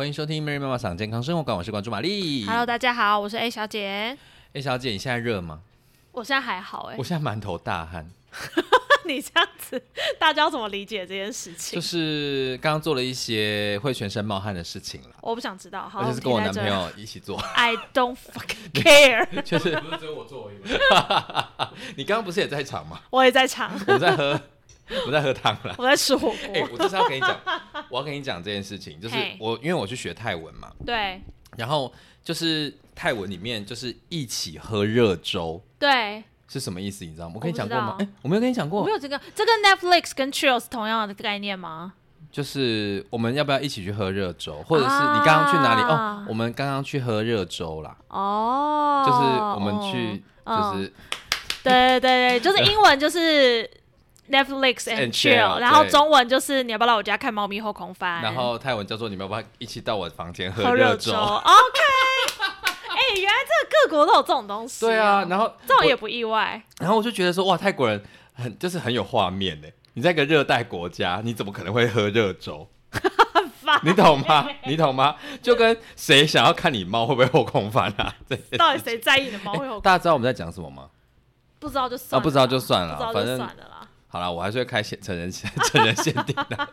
欢迎收听 Mary 妈妈赏健康生活馆，我是关注玛丽。Hello，大家好，我是 A 小姐。A，小姐，你现在热吗？我现在还好哎、我现在满头大汗，你这样子，大家要怎么理解这件事情？就是刚刚做了一些会全身冒汗的事情了，我不想知道。好，而且是跟我男朋友一起做，I don't fucking care。就是不是只有我做而已吗？你刚刚不是也在场吗？我也在场，我在喝，我在喝汤了。我在吃火哎、锅。我就是要跟你讲，我要跟你讲这件事情，就是我因为我去学泰文嘛，对。然后就是泰文里面就是一起喝热粥。对，是什么意思？你知道吗？我跟你？讲过吗？哎、我没有跟你讲过。我没，有这个，这跟 Netflix 跟 Chill 是同样的概念吗？就是我们要不要一起去喝热粥，或者是啊你刚刚去哪里？哦，我们刚刚去喝热粥啦，哦，就是我们去，哦。就是对对对对，就是英文就是 Netflix and chill，chill，然后中文就是你要不要来我家看猫咪后空翻？然后泰文叫做你们要不要一起到我的房间喝喝热粥。OK，哎、原来这个各国都有这种东西、对啊，，然后这种也不意外。然后我就觉得说，哇，泰国人很就是很有画面呢。你在一个热带国家，你怎么可能会喝热粥？你懂吗？你懂吗？就跟谁想要看你猫会不会后空翻啊？到底谁在意你的猫会有？大家知道我们在讲什么吗？不知道就算了啊不知道就算了反正算了啦。好了，我还是会开限成人 成人限定的。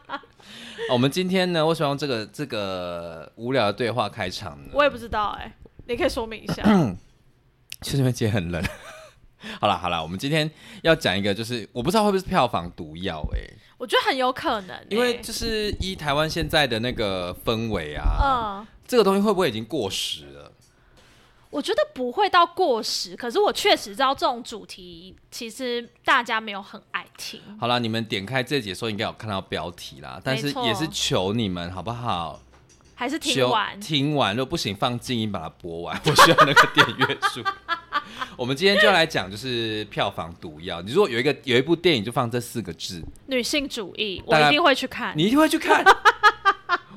我们今天呢，为什么用这个这个无聊的对话开场呢？我也不知道哎、你可以说明一下。就是因为今天很冷。好了好了，我们今天要讲一个，就是我不知道会不会是票房毒药哎、我觉得很有可能、欸，因为就是依台湾现在的那个氛围啊，嗯，这个东西会不会已经过时了？我觉得不会到过时，可是我确实知道这种主题其实大家没有很爱听。好了，你们点开这节说应该有看到标题啦，但是也是求你们好不好？还是听完，听完，如果不行放静音把它播完，我需要那个点阅数。我们今天就来讲，就是票房毒药。你如果有一个有一部电影就放这四个字，女性主义，我一定会去看。你一定会去看。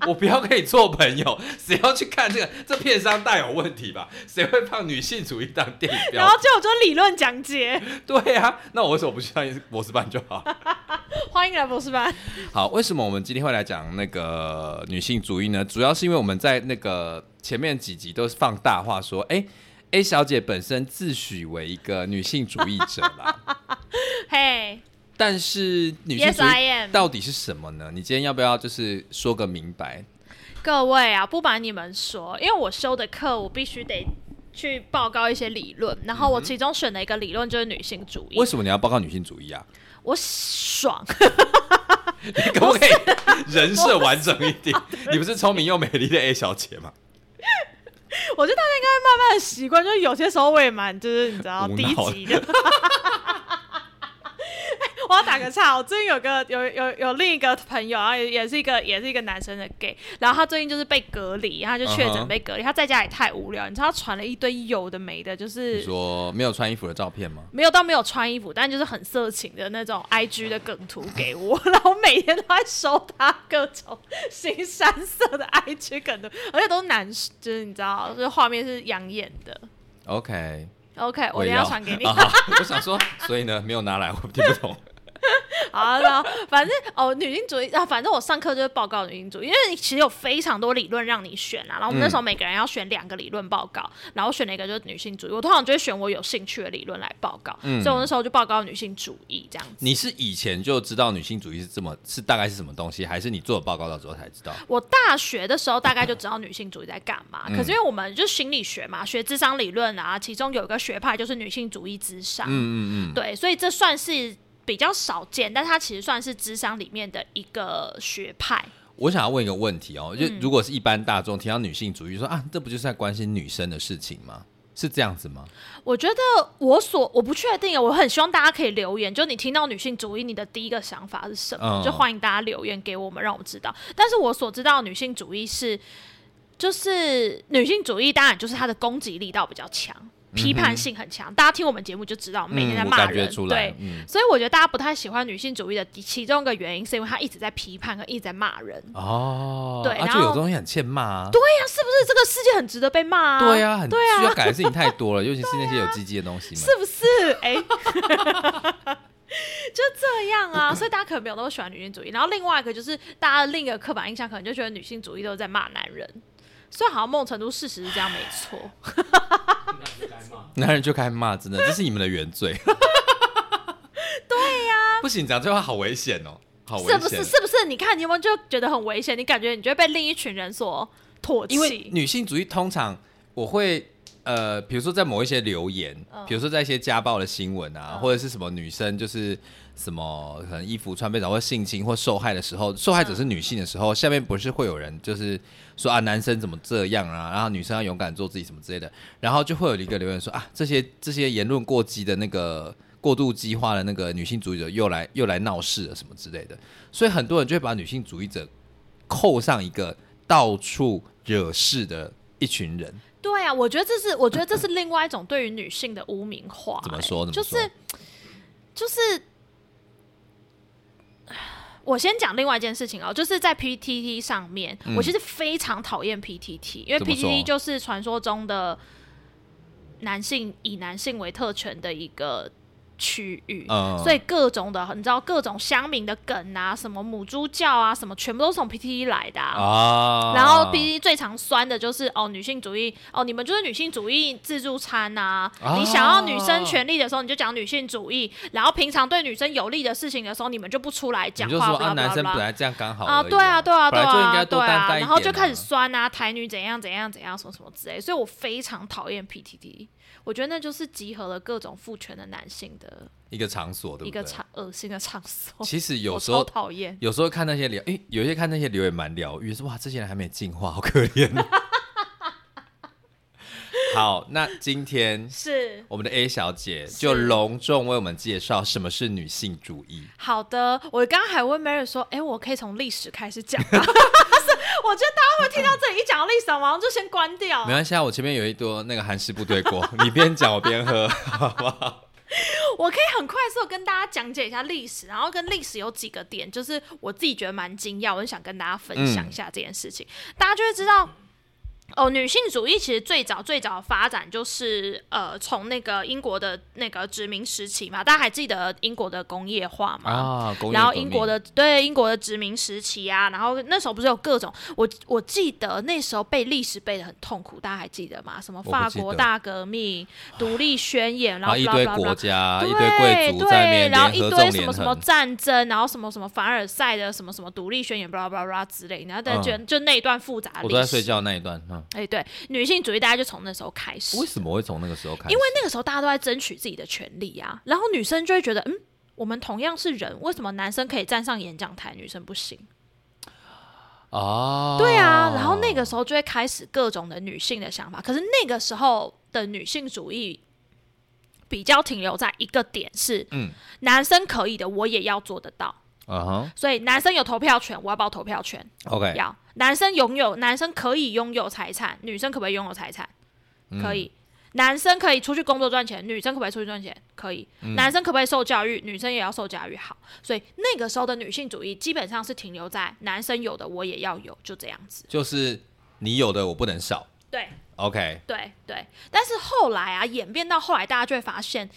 我不要跟你做朋友，谁要去看这个？这片商大有问题吧？谁会放女性主义当电影标然后就有做理论讲解，对啊、那我为什么不去上博士班就好？欢迎来博士班。好，为什么我们今天会来讲那个女性主义呢？主要是因为我们在那个前面几集都是放大话说，哎、a 小姐本身自诩为一个女性主义者啦，嘿、但是女性主义到底是什么呢？你今天要不要就是说个明白？各位啊，不瞒你们说，因为我修的课，我必须得去报告一些理论，然后我其中选的一个理论就是女性主义为。什么你要报告女性主义啊？我爽，你可不可以人设完整一点？你不是聪明又美丽的 A 小姐吗？我觉得大家应该慢慢的习惯，就是有些时候我也蛮就是你知道低级的。我要打个岔，我最近有个有有有另一个朋友，然后也也是一个也是一个男生的 gay，然后他最近就是被隔离，他就确诊被隔离他在家也太无聊，你知道他传了一堆有的没的，就是说没有穿衣服的照片吗？没有到没有穿衣服，但就是很色情的那种 IG 的梗图给我，然后我每天都在收他各种新山色的 IG 梗图，而且都是男，就是你知道，就是画面是养眼的。OK，OK，我也要等下传给你。啊我想说，所以呢，没有拿来，我听不懂。好，然后反正哦，女性主义啊，反正我上课就是报告女性主义，因为其实有非常多理论让你选啊。然后我们那时候每个人要选两个理论报告，然后选了一个就是女性主义。我通常就会选我有兴趣的理论来报告，嗯所以我那时候就报告女性主义这样子。你是以前就知道女性主义是这么是大概是什么东西，还是你做了报告到之后才知道？我大学的时候大概就知道女性主义在干嘛，嗯可是因为我们就是心理学嘛，学智商理论啊，其中有一个学派就是女性主义之上，嗯嗯嗯，对，所以这算是比较少见，但它其实算是智商里面的一个学派。我想要问一个问题哦，就嗯如果是一般大众听到女性主义，说啊，这不就是在关心女生的事情吗？是这样子吗？我觉得我所我不确定，我很希望大家可以留言，就你听到女性主义，你的第一个想法是什么？嗯就欢迎大家留言给我们，让我们知道。但是我所知道女性主义是，就是女性主义，当然就是它的攻击力道比较强。批判性很强。大家听我们节目就知道，每天在骂人，对。，嗯，所以我觉得大家不太喜欢女性主义的其中一个原因，是因为她一直在批判和一直在骂人。哦，啊，对然后就有东西很欠骂啊，对呀、是不是这个世界很值得被骂啊？对啊，很对啊需要改的事情太多了，尤其是那些有鸡鸡的东西嘛。是不是？哎、就这样啊，所以大家可能没有那么喜欢女性主义。然后另外一个就是大家另一个刻板印象，可能就觉得女性主义都是在骂男人。虽然好像某种程度事实是这样，没错。男人就开始骂，真的，这是你们的原罪。对呀、不行，讲这话好危险哦，好危险。是不是？是不是？你看，你有没有就觉得很危险？你感觉你就会被另一群人所唾弃？因为女性主义通常我会呃，比如说在某一些留言，嗯比如说在一些家暴的新闻啊，嗯或者是什么女生就是什么可能衣服穿被找或性侵或受害的时候，受害者是女性的时候，下面不是会有人就是说啊男生怎么这样啊，然后女生要勇敢做自己什么之类的，然后就会有一个留言说啊这些这些言论过激的那个。过度激化的那个女性主义者又来又来闹事了什么之类的，所以很多人就会把女性主义者扣上一个到处惹事的一群人。对啊，我觉得这是，我觉得这是另外一种对于女性的污名化、怎么说呢就是就是。我先讲另外一件事情哦，就是在 PTT 上面，嗯。我其实非常讨厌 PTT，因为怎么说？PTT 就是传说中的男性以男性为特权的一个区域，嗯。所以各种的，你知道各种乡民的梗啊，什么母猪叫啊，什么全部都是从 PTT 来的啊。啊。然后 PTT 最常酸的就是哦女性主义哦，你们就是女性主义自助餐呐、啊。你想要女生权利的时候，你就讲女性主义，然后平常对女生有利的事情的时候，你们就不出来讲话，就说啊，巴拉巴拉男生本来这样刚好啊，对啊，对啊，对啊，对啊，然后就开始啊酸啊，台女怎样怎样怎样，什么什么之类，所以我非常讨厌 PTT，我觉得那就是集合了各种父权的男性的一个场所，对不对？一个场恶心的场所。其实有时候讨厌。有时候看那些留，诶，有些看那些留言蛮疗愈，说哇，这些人还没进化，好可怜。好，那今天是我们的 A 小姐就隆重为我们介绍什么是女性主义。好的，我刚刚还问 Mary 说，哎、我可以从历史开始讲吗？我觉得大家会听到这里一讲到历史，马上就先关掉没。关系啊，我前面有一桌那个韩式部队锅，你边讲我边喝，好不好？我可以很快速地跟大家讲解一下历史，然后跟历史有几个点，就是我自己觉得蛮惊讶，我很想跟大家分享一下这件事情，大家就会知道。哦，女性主义其实最早最早的发展就是呃，从那个英国的那个殖民时期嘛，大家还记得英国的工业化嘛？啊，工业然后英国的对英国的殖民时期啊，然后那时候不是有各种我我记得那时候背历史背的很痛苦，大家还记得吗？什么法国大革命、独立宣言，然后一堆国家、一对堆贵族在然后一堆什么什么，战争，然后什么什么凡尔赛的什么什么独立宣言，巴拉巴拉之类，然后但就、就那一段复杂的我都在睡。觉那一段，嗯，哎，对，女性主义大家就从那时候开始，为什么会从那个时候开始？因为那个时候大家都在争取自己的权利啊，然后女生就会觉得，嗯，我们同样是人，为什么男生可以站上演讲台，女生不行？哦，对啊，然后那个时候就会开始各种的女性的想法，可是那个时候的女性主义比较停留在一个点是，嗯男生可以的，我也要做得到。嗯哼所以男生有投票权，我要报投票权。，OK，要男生拥有，男生可以拥有财产，女生可不可以拥有财产？嗯可以。男生可以出去工作赚钱，女生可不可以出去赚钱？可以。嗯男生可不可以受教育？女生也要受教育。好，所以那个时候的女性主义基本上是停留在男生有的我也要有，就这样子。就是你有的我不能少对，OK，对对。但是后来啊，演变到后来，大家就会发现，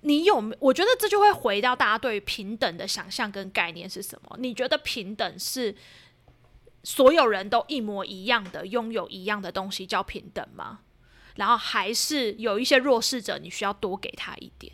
你有没？我觉得这就会回到大家对于平等的想象跟概念是什么？你觉得平等是所有人都一模一样的拥有一样的东西叫平等吗？然后还是有一些弱势者，你需要多给他一点，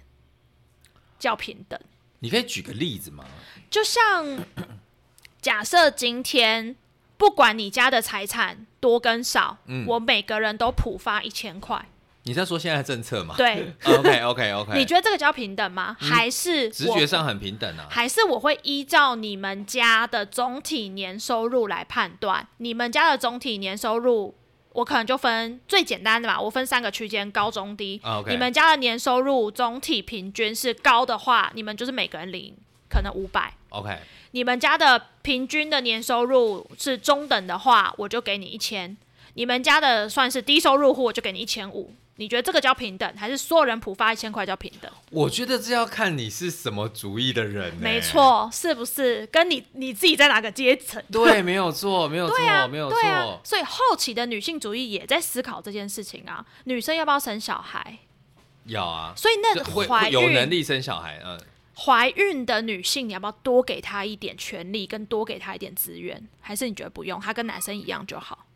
叫平等？你可以举个例子吗？就像 假设今天不管你家的财产多跟少，嗯我每个人都普发一千块，你在说现在的政策吗？对，，OK OK OK，你觉得这个叫平等吗？还是我直觉上很平等啊，还是我会依照你们家的总体年收入来判断，你们家的总体年收入，我可能就分最简单的吧，我分三个区间，高中低。啊，OK 你们家的年收入总体平均是高的话，你们就是每个人领可能五百。OK，你们家的平均的年收入是中等的话，我就给你一千；你们家的算是低收入户，我就给你一千五。你觉得这个叫平等，还是所有人普发一千块叫平等？我觉得这要看你是什么主义的人、欸，没，错，是不是？跟你你自己在哪个阶层？对，没有错，没有错，没有错，，所以后期的女性主义也在思考这件事情啊，女生要不要生小孩？要啊，所以那会怀会有能力生小孩，嗯，怀孕的女性，你要不要多给她一点权利，跟多给她一点资源？还是你觉得不用，她跟男生一样就好？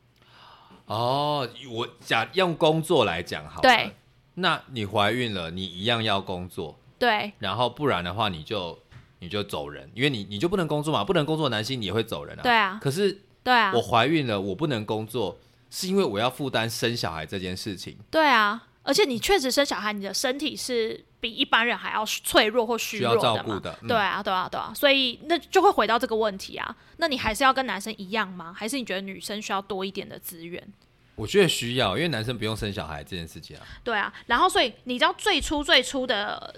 哦，我假用工作来讲好了。对，那你怀孕了，你一样要工作，对然后不然的话，你就你就走人，因为你你就不能工作嘛，不能工作男性你也会走人啊。对啊，可是对啊我，怀孕了，我不能工作，是因为我要负担生小孩这件事情。对啊。而且你确实生小孩，你的身体是比一般人还要脆弱或虚需要弱的嘛？照顾的，嗯对啊，对啊，对啊，所以那就会回到这个问题啊。那你还是要跟男生一样吗？还是你觉得女生需要多一点的资源？我觉得需要，因为男生不用生小孩这件事情啊。对啊，然后所以你知道最初最初的，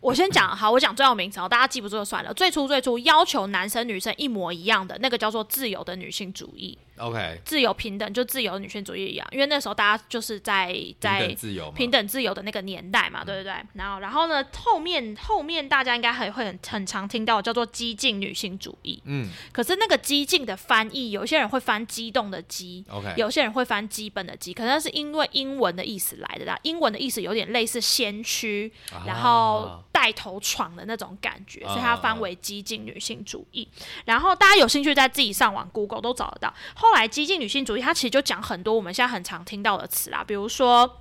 我先讲好，我讲重要名词哦，大家记不住就算了。最初最初要求男生女生一模一样的那个叫做自由的女性主义，OK，自由平等就自由女性主义一样，因为那时候大家就是在平在等自由，平等自由的那个年代嘛，对不对？然后然后呢，后面后面大家应该还会很很常听到叫做激进女性主义，嗯可是那个激进的翻译，有些人会翻激动的激，，OK，有些人会翻基本的基，可能是因为英文的意思来的啦。英文的意思有点类似先驱，啊然后带头闯的那种感觉，所以它翻为激进女性主义。然后大家有兴趣在自己上网 Google 都找得到。后后来激进女性主义，它其实就讲很多我们现在很常听到的词啦，比如说，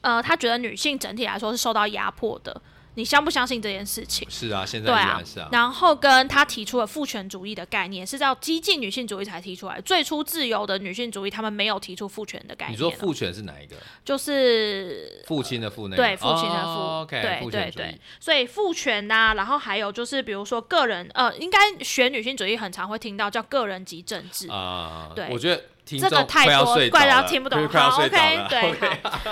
呃，他觉得女性整体来说是受到压迫的。你相不相信这件事情？是啊，现在对啊依然是啊，然后跟他提出了父权主义的概念，是叫激进女性主义才提出来。最初自由的女性主义，他们没有提出父权的概念你。说父权是哪一个？就是父亲的父那个？对父亲的父，哦，OK，对父对对所以父权呐、然后还有就是比如说个人，呃，应该学女性主义很常会听到叫个人及政治。啊，对我觉得听这个太多怪到着了听不懂。好，OK，对。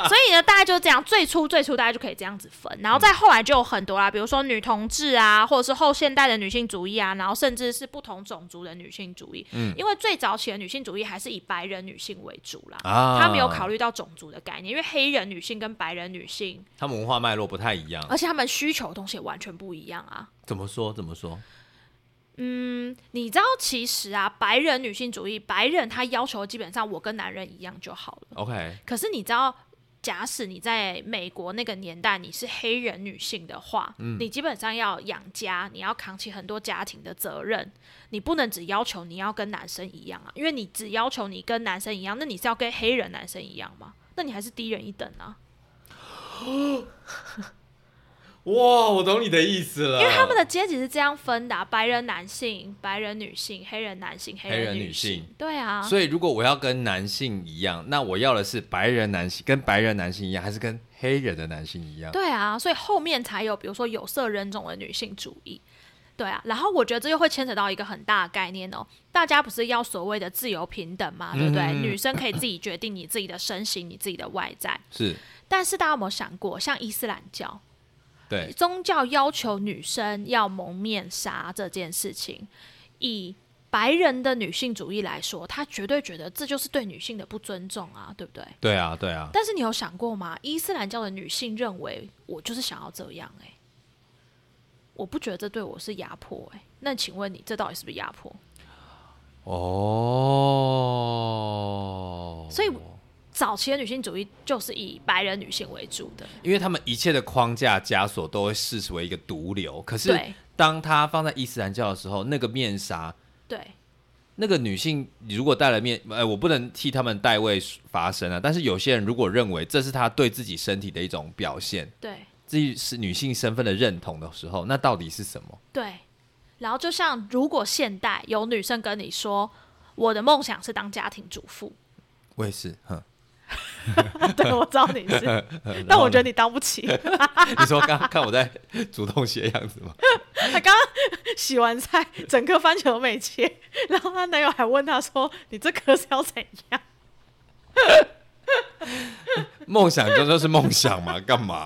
所以呢，大概就是这样。最初最初大家就可以这样子分，然后再后来就有很多啦，比如说女同志啊，或者是后现代的女性主义啊，然后甚至是不同种族的女性主义。嗯因为最早期的女性主义还是以白人女性为主啦。啊，他没有考虑到种族的概念，因为黑人女性跟白人女性，他们文化脉络不太一样。而且他们需求的东西也完全不一样啊。怎么说？怎么说？你知道，其实啊，白人女性主义，白人他要求基本上我跟男人一样就好了。OK，可是你知道，假使你在美国那个年代你是黑人女性的话，你基本上要养家，你要扛起很多家庭的责任，你不能只要求你要跟男生一样啊，因为你只要求你跟男生一样，那你是要跟黑人男生一样吗？那你还是低人一等啊，哇，我懂你的意思了。因为他们的阶级是这样分的啊、白人男性、白人女性、黑人男性、黑黑人女女性对啊，所以如果我要跟男性一样，那我要的是白人男性跟白人男性一样，还是跟黑人的男性一样？对啊，所以后面才有比如说有色人种的女性主义。对啊，然后我觉得这又会牵扯到一个很大的概念哦，大家不是要所谓的自由平等嘛，对不对？嗯女生可以自己决定你自己的身形、你自己的外在。是，但是大家有没有想过，像伊斯兰教对，宗教要求女生要蒙面纱这件事情，以白人的女性主义来说，他绝对觉得这就是对女性的不尊重啊，对不对？对啊，对啊。但是你有想过吗？伊斯兰教的女性认为我就是想要这样、欸，我不觉得这对我是压迫、欸，那请问你这到底是不是压迫？哦，所以早期的女性主义就是以白人女性为主的，因为他们一切的框架枷锁都会视为一个毒瘤，可是当他放在伊斯兰教的时候，那个面纱，对那个女性如果戴了面，呃，我不能替他们代位发声啊。但是有些人如果认为这是她对自己身体的一种表现，对自己是女性身份的认同的时候，那到底是什么？对。然后就像如果现代有女生跟你说，我的梦想是当家庭主妇，我也是，哼。对我知道你是，但我觉得你当不起。你说刚看我在主动写样子吗？她刚刚洗完菜，整颗番茄都没切，然后她男友还问她说：“你这颗是要怎样梦想就就是梦想嘛，干嘛？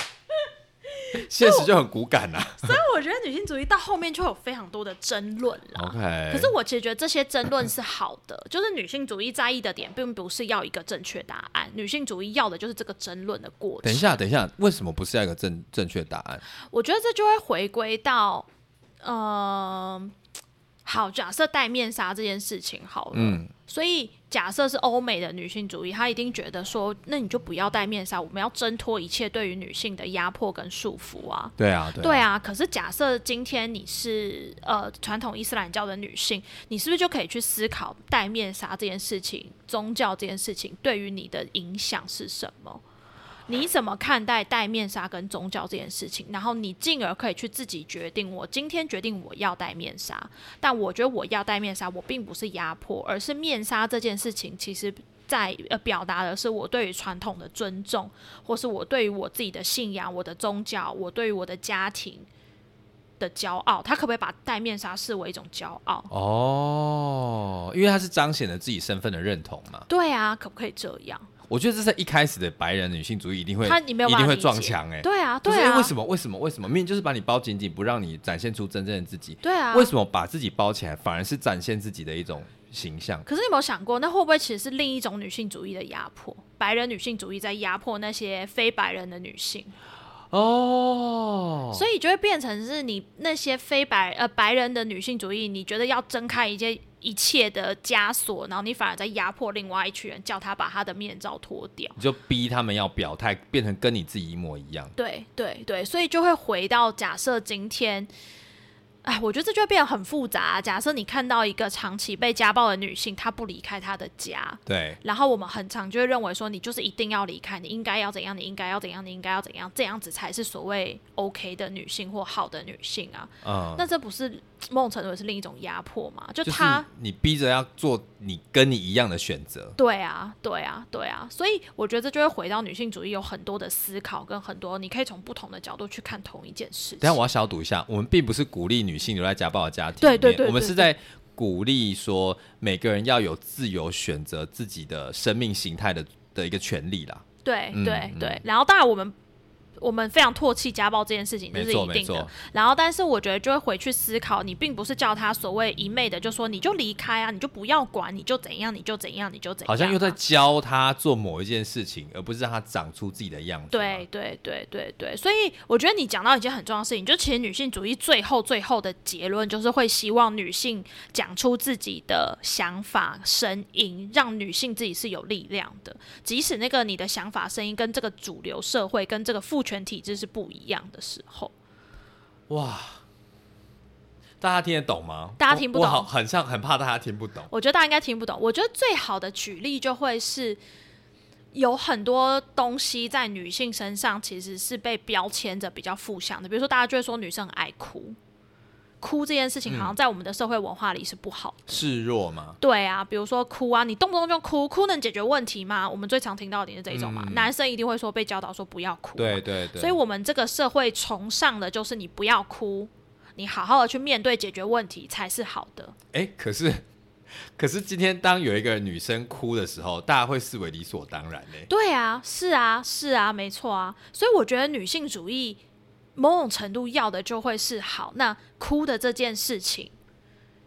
现实就很骨感呐？”所以我觉得女性主义到后面就会有非常多的争论了。OK，可是我其实觉得这些争论是好的，就是女性主义在意的点，并不是要一个正确答案，女性主义要的就是这个争论的过程。等一，下，等一下，为什么不是要一个正正确答案？我觉得这就会回归到，呃，好，假设戴面纱这件事情好了，嗯，所以假设是欧美的女性主义，她一定觉得说，那你就不要戴面纱，我们要挣脱一切对于女性的压迫跟束缚啊。对啊，对对啊，可是假设今天你是呃传统伊斯兰教的女性，你是不是就可以去思考戴面纱这件事情、宗教这件事情对于你的影响是什么？你怎么看待戴面纱跟宗教这件事情？然后你进而可以去自己决定，我今天决定我要戴面纱，但我觉得我要戴面纱，我并不是压迫，而是面纱这件事情其实。在呃，表达的是我对于传统的尊重，或是我对于我自己的信仰、我的宗教、我对于我的家庭的骄傲。他可不可以把戴面纱视为一种骄傲？哦，因为他是彰显了自己身份的认同嘛。对啊，可不可以这样？我觉得这是一开始的白人女性主义一定会，他你没有一定会撞墙哎。对啊，就是对啊，为什么？为什么？为什么？明明就是把你包紧紧，不让你展现出真正的自己。对啊，为什么把自己包起来，反而是展现自己的一种形象？可是你有没有想过，那会不会其实是另一种女性主义的压迫？白人女性主义在压迫那些非白人的女性，哦，所以就会变成是你那些非白呃白人的女性主义，你觉得要睁开一些一切的枷锁，然后你反而在压迫另外一群人，叫他把他的面罩脱掉。你就逼他们要表态，变成跟你自己一模一样。对对对，所以就会回到假设今天，哎，我觉得这就会变得很复杂。假设你看到一个长期被家暴的女性，她不离开她的家，对，然后我们很常就会认为说，你就是一定要离开，你应该要怎样，你应该要怎样，你应该要怎样，这样子才是所谓 OK 的女性或好的女性啊。嗯，那这不是某种程度也是另一种压迫嘛？就就是。你逼着要做你跟你一样的选择。对啊，对啊，对啊，所以我觉得这就会回到女性主义有很多的思考，跟很多你可以从不同的角度去看同一件事情。等下我要消毒一下，我们并不是鼓励女性留在家暴的家庭对对对我们是在鼓励说每个人要有自由选择自己的生命形态的的一个权利啦。对对对，然后当然我们我们非常唾弃家暴这件事情，这是一定的。然后，但是我觉得就会回去思考，你并不是叫他所谓一昧的就说你就离开啊，你就不要管，你就怎样，你就怎样，你就怎样。啊、好像又在教他做某一件事情，而不是让他长出自己的样子。对，对对对对，所以我觉得你讲到一件很重要的事情，就其实女性主义最后最后的结论就是会希望女性讲出自己的想法声音，让女性自己是有力量的，即使那个你的想法声音跟这个主流社会跟这个父权体制是不一样的时候，哇，大家听得懂吗？大家听不懂我我好很像很怕大家听不懂。我觉得大家应该听不懂。我觉得最好的举例就会是。有很多东西在女性身上其实是被标签着比较负向的，比如说大家就会说女生很爱哭，哭这件事情好像在我们的社会文化里是不好的。示弱嘛，对啊，比如说哭啊，你动不动就哭，哭能解决问题吗？我们最常听到的是这一种嘛，嗯男生一定会说被教导说不要哭，对对对。所以我们这个社会崇尚的就是你不要哭，你好好的去面对解决问题才是好的。哎、可是 可是今天当有一个女生哭的时候，大家会视为理所当然嘞、对啊，是啊，是啊，没错啊。所以我觉得女性主义某种程度要的就会是好。那哭的这件事情，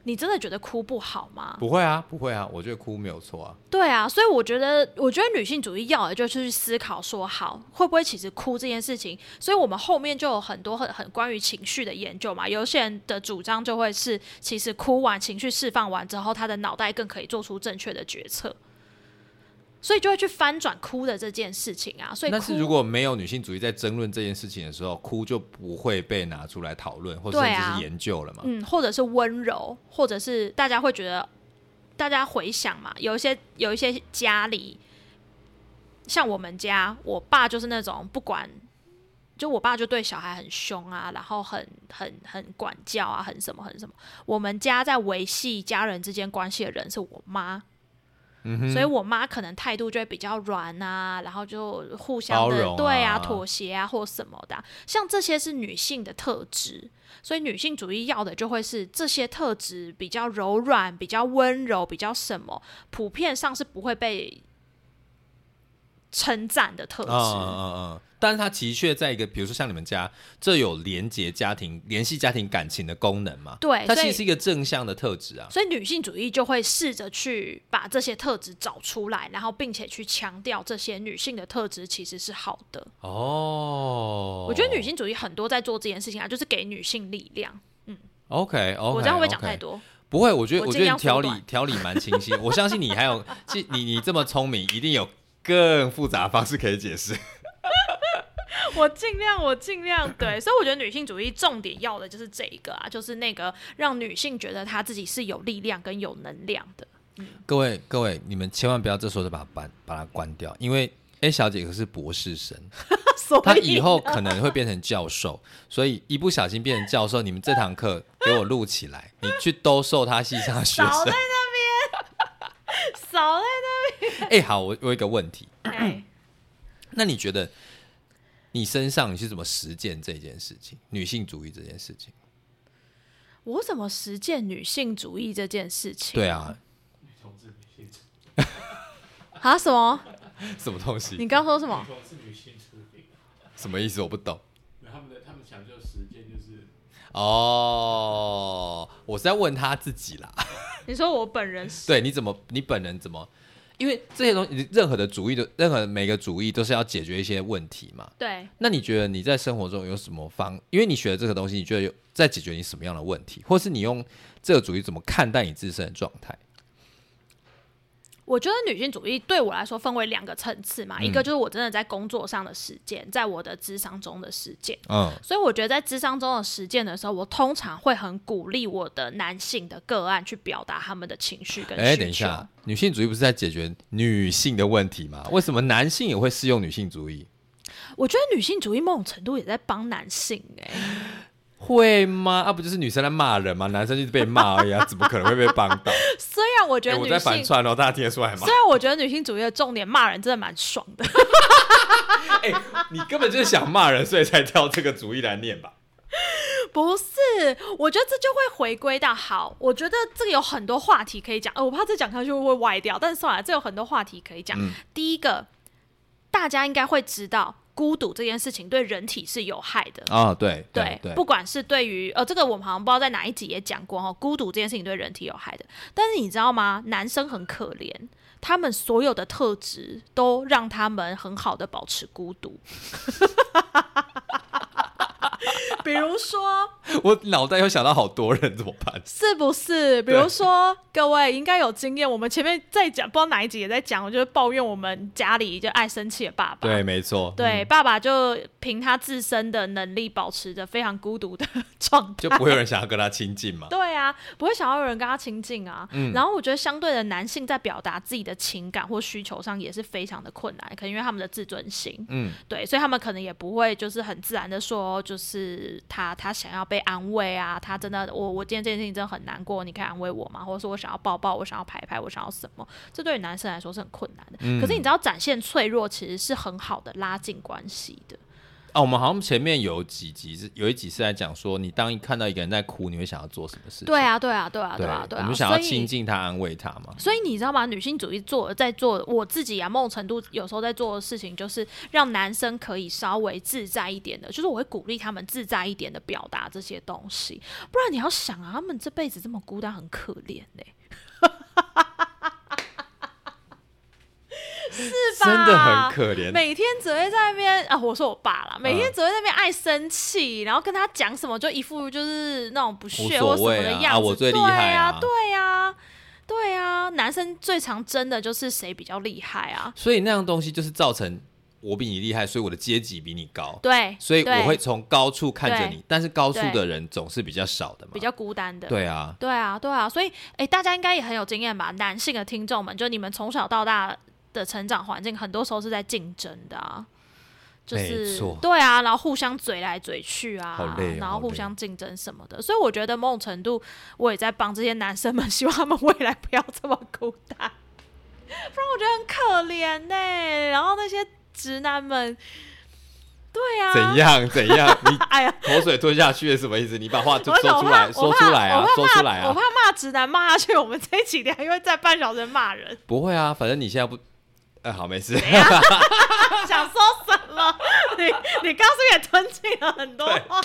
你真的觉得哭不好吗？不会啊，不会啊，我觉得哭没有错啊。对啊，所以我觉得，我觉得女性主义要的就是去思考说，好会不会其实哭这件事情，所以我们后面就有很多很很关于情绪的研究嘛。有些人的主张就会是，其实哭完情绪释放完之后，他的脑袋更可以做出正确的决策，所以就会去翻转哭的这件事情啊。所以哭但是如果没有女性主义在争论这件事情的时候，哭就不会被拿出来讨论，或者甚至是研究了嘛。嗯，或者是温柔，或者是大家会觉得，大家回想嘛，有一些有一些家里，像我们家，我爸就是那种不管，就我爸就对小孩很凶啊，然后很很很管教啊，很什么很什么。我们家在维系家人之间关系的人是我妈。嗯所以我妈可能态度就会比较软啊，然后就互相的啊。对啊妥协啊或什么的啊、像这些是女性的特质，所以女性主义要的就会是这些特质比较柔软、比较温柔、比较什么，普遍上是不会被称赞的特质。嗯嗯嗯嗯，但是它的确在一个，比如说像你们家，这有连接家庭、联系家庭感情的功能嘛？对它其实是一个正向的特质啊。所以女性主义就会试着去把这些特质找出来，然后并且去强调这些女性的特质其实是好的。哦，我觉得女性主义很多在做这件事情啊，就是给女性力量。OK OK，我这样会不会讲太？多？不会，我觉得我我觉得你条理条理蛮清晰，我相信你还有，其你你这么聪明，一定有更复杂的方式可以解释。我尽量，我尽量对，所以我觉得女性主义重点要的就是这一个啊，就是那个让女性觉得她自己是有力量跟有能量的。各位各位，你们千万不要这时候就把它关把它关掉，因为 A 小姐可是博士生，以她以后可能会变成教授，所以一不小心变成教授，你们这堂课给我录起来，你去兜售她系上的学 少在。那边，哎、好，我我有一个问题。那你觉得你身上你是怎么实践这件事情，女性主义这件事情？我怎么实践女性主义这件事情？对啊，女同志女性主义，啊，什么？什么东西？你刚说什么女？同志女性主义，什么意思？我不懂。他们的他们讲究实践就是哦，我是在问他自己啦。你说我本人是？对，你怎么，你本人怎么？因为这些东西，任何的主义的，任何每个主义都是要解决一些问题嘛。对，那你觉得你在生活中有什么方？因为你学的这个东西，你觉得有在解决你什么样的问题，或是你用这个主义怎么看待你自身的状态？我觉得女性主义对我来说分为两个层次嘛，嗯一个就是我真的在工作上的实践，在我的智商中的实践。嗯，所以我觉得在智商中的实践的时候，我通常会很鼓励我的男性的个案去表达他们的情绪跟需求。哎，等一下，女性主义不是在解决女性的问题吗？为什么男性也会适用女性主义？我觉得女性主义某种程度也在帮男性哎、会吗？啊，不就是女生在骂人吗？男生就是被骂而已啊，怎么可能会被帮到？虽然我觉得我在得，反串哦，大家听得出来吗虽？然我觉得女性主义的重点骂人真的蛮爽的，哎、你根本就是想骂人，所以才挑这个主意来念吧？不是？我觉得这就会回归到好，我觉得这个有很多话题可以讲，呃，我怕这讲下去会歪掉，但是算了，这有很多话题可以讲。嗯第一个，大家应该会知道。孤独这件事情对人体是有害的，啊，对对，对不管是对于呃，这个我们好像不知道在哪一集也讲过哦，孤独这件事情对人体有害的。但是你知道吗？男生很可怜，他们所有的特质都让他们很好的保持孤独。比如说，我脑袋又想到好多人，怎么办？是不是？比如说，各位应该有经验，我们前面在讲，不知道哪一集也在讲，我就是抱怨我们家里就爱生气的爸爸。对，没错，对，嗯爸爸就凭他自身的能力，保持着非常孤独的状态，就不会有人想要跟他亲近嘛。对啊，不会想要有人跟他亲近啊。嗯然后我觉得相对的，男性在表达自己的情感或需求上也是非常的困难，可能因为他们的自尊心，嗯，对，所以他们可能也不会就是很自然的说，就是他他想要被安慰啊，他真的我我今天这件事情真的很难过，你可以安慰我吗？或者说我想要抱抱，我想要拍拍，我想要什么？这对于男生来说是很困难的。嗯可是你知道，展现脆弱其实是很好的拉近关系的。哦，我们好像前面有几集是有一集是在讲说，你当一看到一个人在哭，你会想要做什么事情？对啊，对啊，对啊，对对啊，对啊，我们想要亲近他、安慰他嘛。所以你知道吗？女性主义做在做我自己啊，某种程度有时候在做的事情，就是让男生可以稍微自在一点的，就是我会鼓励他们自在一点的表达这些东西。不然你要想啊，他们这辈子这么孤单，很可怜呢、是吧？真的很可怜。每天只会在那边啊，我说我爸啦，每天嗯只会在那边爱生气，然后跟他讲什么就一副就是那种不屑或什么的样子。啊我最厉害啊对啊，对啊，对啊，男生最常争的就是谁比较厉害啊。所以那样东西就是造成我比你厉害，所以我的阶级比你高。对，所以我会从高处看着你，但是高处的人总是比较少的嘛。比较孤单的。对啊，对啊，对啊，所以哎，大家应该也很有经验吧？男性的听众们，就你们从小到大的成长环境，很多时候是在竞争的啊。就是对啊，然后互相嘴来嘴去啊，然后互相竞争什么的，所以我觉得某种程度我也在帮这些男生们，希望他们未来不要这么孤单，不然我觉得很可怜呢、然后那些直男们，对啊，怎？样怎样？你哎呀，口水吞下去是什么意思？你把话就我说出来，我说怕出来啊说出来啊我怕！骂直男骂下去，我们这一期还会再半小时骂人。不会啊，反正你现在不，呃，好，没事。想说什么？你你刚刚是也吞进了很多话？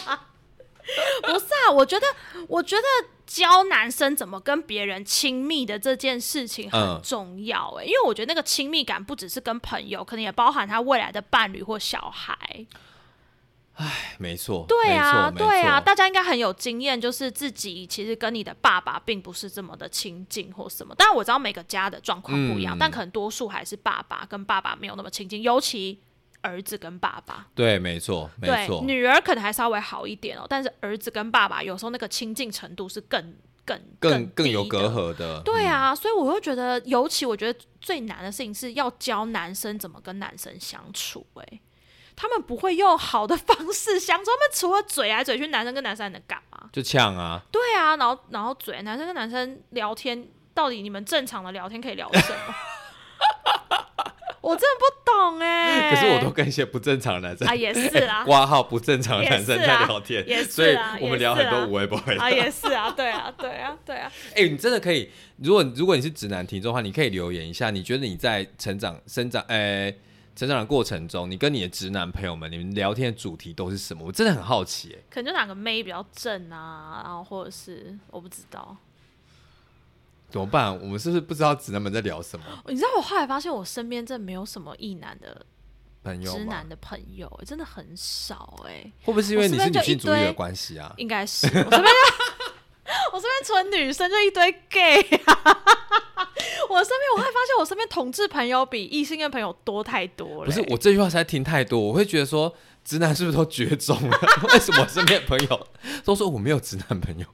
不是啊，我觉得，我觉得教男生怎么跟别人亲密的这件事情很嗯重要哎、因为我觉得那个亲密感不只是跟朋友，可能也包含他未来的伴侣或小孩。没错，对啊，对啊，大家应该很有经验，就是自己其实跟你的爸爸并不是这么的亲近或什么。当然我知道每个家的状况不一样，嗯但可能多数还是爸爸跟爸爸没有那么亲近，尤其儿子跟爸爸。对，没错，没，错，女儿可能还稍微好一点哦，但是儿子跟爸爸有时候那个亲近程度是更更更更有隔阂的。对啊，所以我会觉得，尤其我觉得最难的事情是要教男生怎么跟男生相处、欸。他们不会用好的方式相处，他们除了嘴来嘴去，男生跟男生还能干嘛？就呛啊，对啊，然后然后嘴，男生跟男生聊天，到底你们正常的聊天可以聊什么？我真的不懂哎、可是我都跟一些不正常的男生啊也是啊 挂号不正常的男生在聊天，也是啊所以我们聊很多无微不微的。啊也是啊，对啊对啊对啊，哎、你真的可以，如果如果你是直男听众的话，你可以留言一下，你觉得你在成长、生长、呃、成长的过程中，你跟你的直男朋友们，你们聊天的主题都是什么？我真的很好奇、哎，可能就哪个妹比较正啊，然后或者是我不知道。怎么办？我们是不是不知道直男们在聊什么？你知道我后来发现，我身边真的没有什么异男的朋友直男？的朋友、真的很少哎、会不会是因为你是女性主义的堆关系啊？应该是我身边就 我身边除了女生就一堆 gay 啊。我身边我会发现，我身边同志朋友比异性的朋友多太多了、不是，我这句话实在听太多，我会觉得说，直男是不是都绝种了？为什么我身边的朋友都说我没有直男朋友？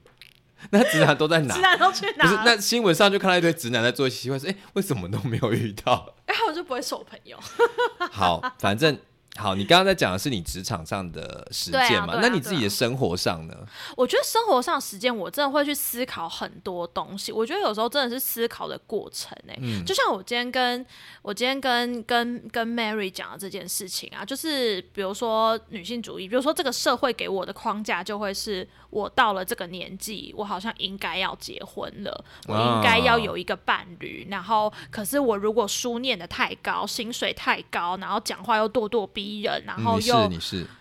那直男都在哪直？男都去哪不是，那新闻上就看到一堆直男在做奇怪事，哎、为什么都没有遇到？然后我就不会手朋友。好，反正好，你刚刚在讲的是你职场上的实践嘛？对啊啊那你自己的生活上呢？我觉得生活上实践，我真的会去思考很多东西。我觉得有时候真的是思考的过程哎、嗯就像我今天跟我今天跟跟跟 Mary 讲的这件事情啊，就是比如说女性主义，比如说这个社会给我的框架就会是我到了这个年纪，我好像应该要结婚了，我应该要有一个伴侣。然后，可是我如果书念的太高，薪水太高，然后讲话又咄咄逼人，然后嗯、你又、是你是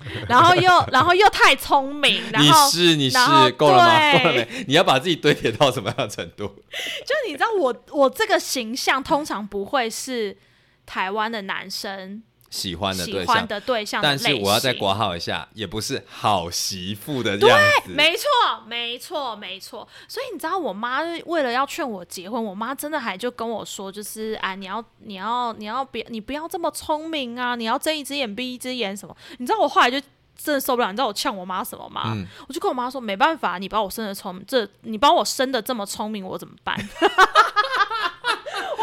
然后又然后又太聪明，然你后是你是够了吗？对够了没？你要把自己堆叠到什么样的程度？就你知道我我这个形象通常不会是台湾的男生喜欢的喜对象，欢的对象的但，是我要再挂号一下，也不是好媳妇的样子。没错，没错，没错。所以你知道，我妈为了要劝我结婚，我妈真的还就跟我说，就是啊，你要，你要，你要别，你不要这么聪明啊，你要睁一只眼闭一只眼什么。你知道我后来就真的受不了，你知道我呛我妈什么吗？嗯我就跟我妈说，没办法，你把我生的聪，这你把我生的这么聪明，我怎么办？我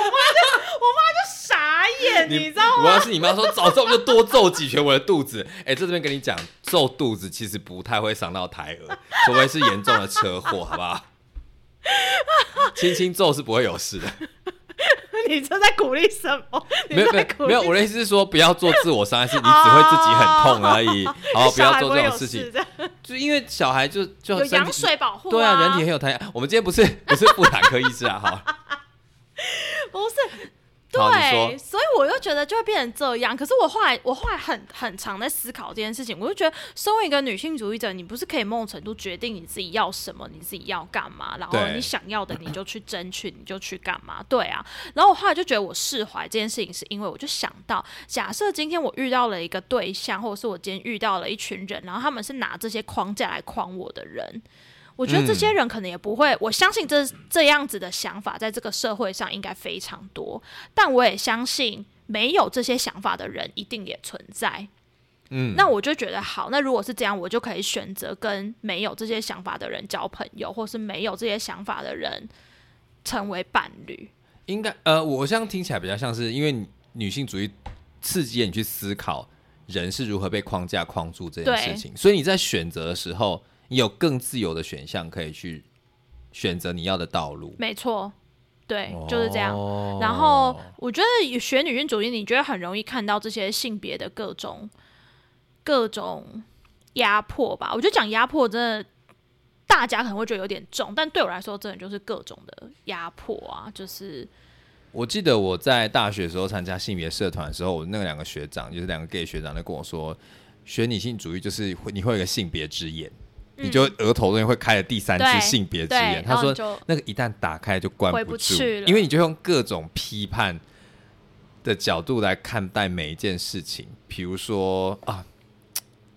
妈就就傻眼，你知道吗？我要是你妈说早知道我就多揍几拳我的肚子。哎、在这边跟你讲，揍肚子其实不太会伤到胎儿，除非是严重的车祸，好不好？轻轻揍是不会有事的。你这在鼓励什么？你没有没有没有，我的意思是说，不要做自我伤害，是 你只会自己很痛而已。好，不要做这种事情，就因为小孩就就有羊水保护、对啊，人体很有弹性。我们今天不是不是妇产科医师啊，哈，不是。对，所以我又觉得就会变成这样。可是我后来，我后来很很常在思考这件事情。我就觉得，身为一个女性主义者，你不是可以某种程度决定你自己要什么，你自己要干嘛，然后你想要的你就去争取，你就去干嘛。对啊。然后我后来就觉得，我释怀这件事情，是因为我就想到，假设今天我遇到了一个对象，或者是我今天遇到了一群人，然后他们是拿这些框架来框我的人。我觉得这些人可能也不会，我相信这这样子的想法在这个社会上应该非常多，但我也相信没有这些想法的人一定也存在。嗯，那我就觉得好，那如果是这样，我就可以选择跟没有这些想法的人交朋友，或是没有这些想法的人成为伴侣。应该呃，我这样听起来比较像是因为女性主义刺激你去思考人是如何被框架框住这件事情，所以你在选择的时候，你有更自由的选项可以去选择你要的道路。没错，对，就是这样。哦然后我觉得学女性主义，你觉得很容易看到这些性别的各种各种压迫吧？我觉得讲压迫真的，大家可能会觉得有点重，但对我来说，真的就是各种的压迫啊，就是我记得我在大学的时候参加性别社团的时候，我那两个学长就是两个 gay 学长，就跟我说，学女性主义就是会你会有个性别之眼，你就额头那边会开了第三嗯对只性别之眼。他说那个一旦打开就关不住，因为你就用各种批判的角度来看待每一件事情，比如说啊。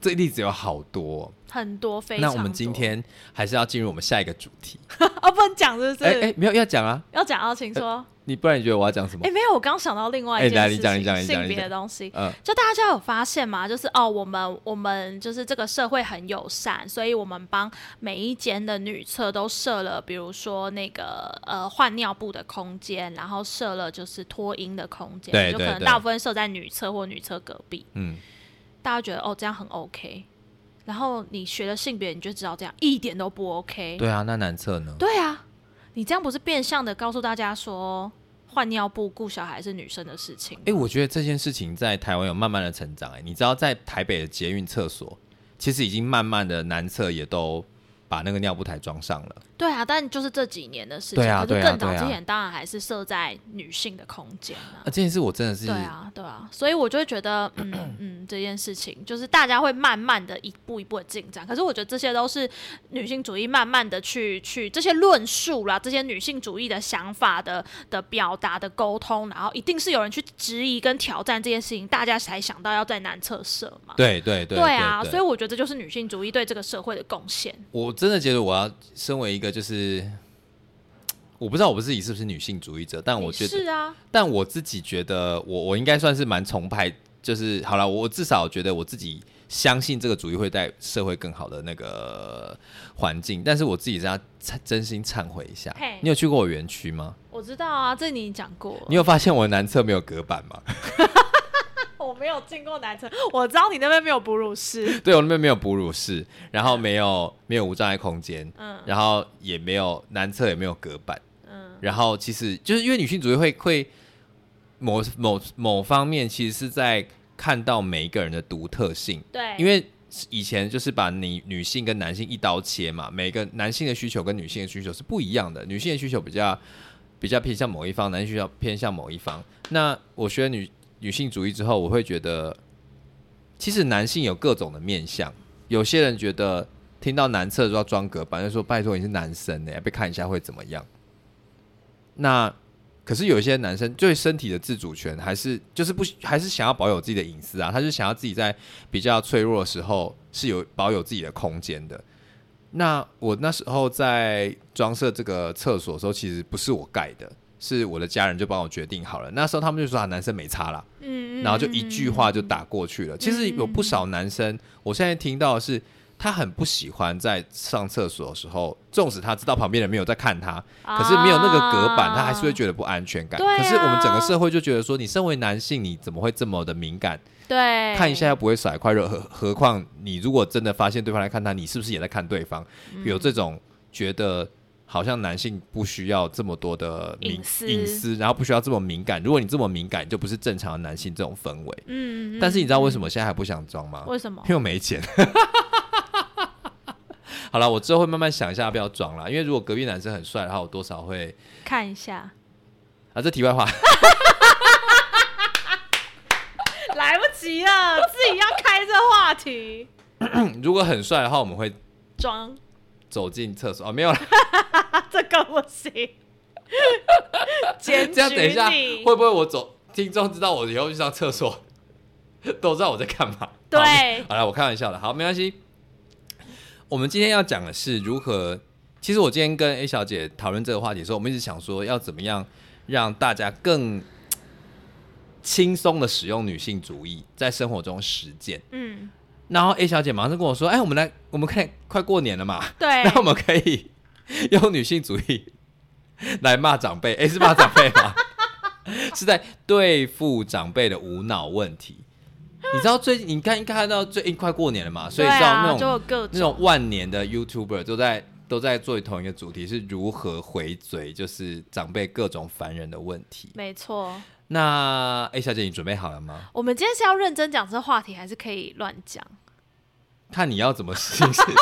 这例子有好多哦、很多非常多。那我们今天还是要进入我们下一个主题。哦，不能讲是不是？哎哎、没有要讲啊，要讲啊请说。你不然你觉得我要讲什么哎、？没有，我刚想到另外哎一件事情，性别的东西。嗯，就大家有发现吗？就是哦，我们我们就是这个社会很友善，所以我们帮每一间的女厕都设了，比如说那个呃换尿布的空间，然后设了就是脱阴的空间，就可能大部分设在女厕或女厕隔壁。嗯，大家觉得哦这样很 OK，然后你学了性别，你就知道这样一点都不 OK。对啊，那男厕呢？对啊，你这样不是变相的告诉大家说换尿布顾小孩是女生的事情？哎、我觉得这件事情在台湾有慢慢的成长。哎，你知道在台北的捷运厕所，其实已经慢慢的男厕也都把那个尿布台装上了。对啊，但就是这几年的事情。对啊可是更早之前当然还是设在女性的空间啊啊，。这件事我真的是，对啊，对啊，所以我就会觉得，嗯嗯，这件事情就是大家会慢慢的一步一步的进展。可是我觉得这些都是女性主义慢慢的去去这些论述啦，这些女性主义的想法的的表达的沟通，然后一定是有人去质疑跟挑战这件事情，大家才想到要在男厕设嘛。对对对对啊，对所以我觉得这就是女性主义对这个社会的贡献。我真的觉得我要身为一个就是，我不知道我自己是不是女性主义者，但我觉得，是啊，但我自己觉得我我应该算是蛮崇拜，就是好了，我至少觉得我自己相信这个主义会带社会更好的那个环境，但是我自己是要忏真心忏悔一下嘿。你有去过我园区吗？我知道啊，这你讲过。你有发现我的男厕没有隔板吗？我没有进过男厕，我知道你那边没有哺乳室。对我那边没有哺乳室，然后没有没有无障碍空间，嗯然后也没有男厕也没有隔板，嗯，然后其实就是因为女性主义会会某某某方面其实是在看到每一个人的独特性，对，因为以前就是把你女性跟男性一刀切嘛，每个男性的需求跟女性的需求是不一样的，女性的需求比较比较偏向某一方，男性需求偏向某一方。那我学了女女性主义之后，我会觉得，其实男性有各种的面相，有些人觉得听到男厕就要装隔板，就说拜托你是男生呢，被看一下会怎么样？那可是有些男生对身体的自主权还是就是不还是想要保有自己的隐私啊，他是想要自己在比较脆弱的时候是有保有自己的空间的。那我那时候在装设这个厕所的时候，其实不是我盖的，是我的家人就帮我决定好了。那时候他们就说啊，男生没差了，嗯，嗯然后就一句话就打过去了。其实有不少男生，我现在听到的是，他很不喜欢在上厕所的时候，纵使他知道旁边人没有在看他，可是没有那个隔板，他还是会觉得不安全感。可是我们整个社会就觉得说，你身为男性，你怎么会这么的敏感？对看一下又不会甩块肉，何何况你如果真的发现对方来看他，你是不是也在看对方？嗯有这种觉得好像男性不需要这么多的隐私隐私，然后不需要这么敏感。如果你这么敏感，你就不是正常的男性这种氛围。嗯，嗯但是你知道为什么现在还不想装吗？为什么因？为我没钱。好了，我之后会慢慢想一下要不要装啦。因为如果隔壁男生很帅的话，我多少会看一下，啊。这题外话，来不及了，自己要开这话题，如果很帅的话，我们会装走进厕所啊。没有啦，这个不行，检这样等一下会不会我走？听众知道我以后去上厕所，都知道我在干嘛。对好好了，我开玩笑的。好，没关系。我们今天要讲的是如何。其实我今天跟 A 小姐讨论这个话题的时候，我们一直想说要怎么样让大家更轻松的使用女性主义在生活中实践。嗯，然后 A 小姐马上就跟我说：“哎，我们来，我们看快过年了嘛，对 那我们可以 用女性主义来骂长辈，哎、是骂长辈吗？是在对付长辈的无脑问题。你知道最近你看应该看到最近快过年了嘛，所以你知道那种、那种万年的 YouTuber 都在都在做同一个主题，是如何回嘴，就是长辈各种烦人的问题。没错。那 A 小姐，你准备好了吗？我们今天是要认真讲这话题，还是可以乱讲？看你要怎么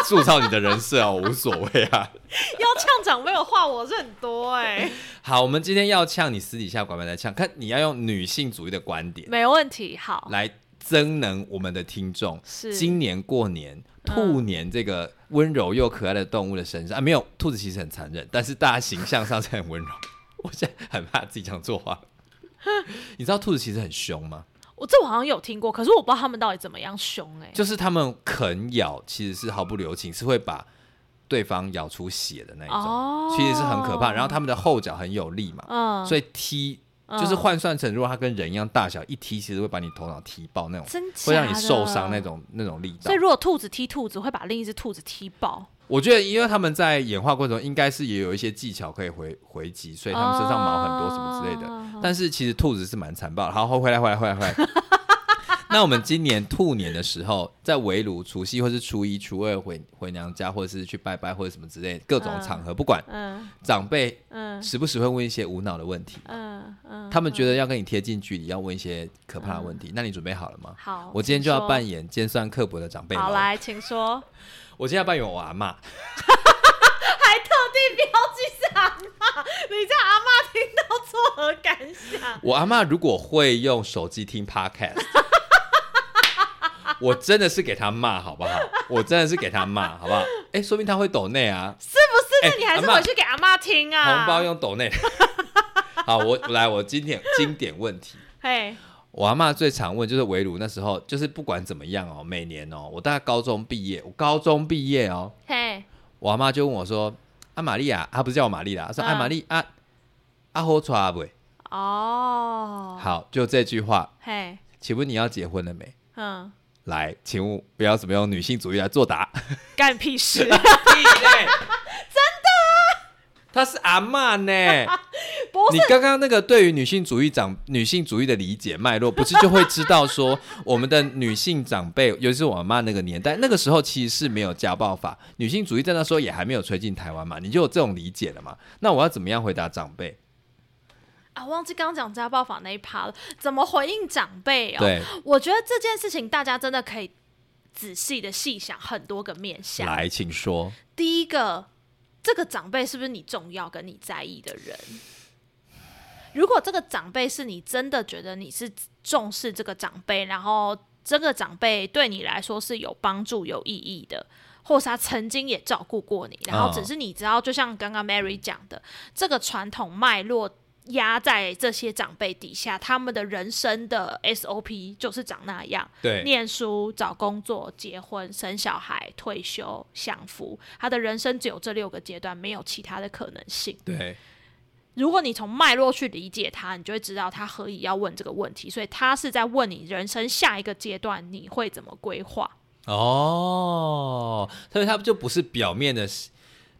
塑造你的人设啊，我无所谓啊。要呛长辈的话，我是很多哎、好，我们今天要呛你，私底下管不来呛，看你要用女性主义的观点没问题。好，来增能我们的听众。是今年过年，兔年这个温柔又可爱的动物的身上、啊，没有兔子其实很残忍，但是大家形象上是很温柔。我现在很怕自己讲错话。你知道兔子其实很凶吗？我这我好像有听过，可是我不知道他们到底怎么样凶哎、就是他们啃咬其实是毫不留情，是会把对方咬出血的那一种，哦其实是很可怕。然后他们的后脚很有力嘛，嗯，所以踢就是换算成如果它跟人一样大小，一踢其实会把你头脑踢爆那种，真会让你受伤那。种那种力道所以。如果兔子踢兔子，会把另一只兔子踢爆。我觉得，因为他们在演化过程中应该是也有一些技巧可以回回击，所以他们身上毛很多什么之类的。哦但是其实兔子是蛮残暴的。好，回来回来回来回来。那我们今年兔年的时候，在围炉、除夕或是初一、初二回回娘家，或者是去拜拜或者什么之类各种场合，不管嗯长辈嗯时不时会问一些无脑的问题，嗯嗯，他们觉得要跟你贴近距离，要问一些可怕的问题。那你准备好了吗？好，我今天就要扮演尖酸刻薄的长辈好来，请说。我今天要扮演我阿妈。还特地标记是阿妈，你叫阿妈听到作何感想？我阿妈如果会用手机听 podcast，我真的是给她骂好不好？我真的是给她骂好不好？哎、说明她会抖内啊，是不是？哎那你还是回去给阿妈听啊。红包。用抖内。好，我来，我经典经典问题。嘿，我阿妈最常问就是围炉那时候，就是不管怎么样哦，每年哦，我大概高中毕业，我高中毕业哦，嘿，我阿妈就问我说：“阿，玛丽亚，她不是叫我玛丽啦，她说：‘嗯啊，玛丽啊，啊好娶不？’哦，，好，就这句话，嘿，请问你要结婚了没？嗯，来，请问不要怎么用女性主义来作答。干屁事！屁嘞！真的啊，她是阿嬷呢。不你刚刚那个对于女性主义长女性主义的理解脉络，不是就会知道说，我们的女性长辈，尤其是我阿妈那个年代，那个时候其实是没有家暴法，女性主义在那时候也还没有吹进台湾嘛，你就有这种理解了嘛？那我要怎么样回答长辈？啊，忘记刚刚讲家暴法那一趴了，怎么回应长辈哦？对，我觉得这件事情大家真的可以仔细的细想很多个面向。来，请说。第一个，这个长辈是不是你重要跟你在意的人？如果这个长辈是你真的觉得你是重视这个长辈，然后这个长辈对你来说是有帮助、有意义的，或是他曾经也照顾过你，然后只是你知道，就像刚刚 Mary 讲的，这个传统脉络压在这些长辈底下，他们的人生的 SOP 就是长那样。对，念书、找工作、结婚、生小孩、退休、享福，他的人生只有这六个阶段，没有其他的可能性。对，如果你从脉络去理解他，你就会知道他何以要问这个问题。所以他是在问你人生下一个阶段你会怎么规划。哦，所以他就不是表面的，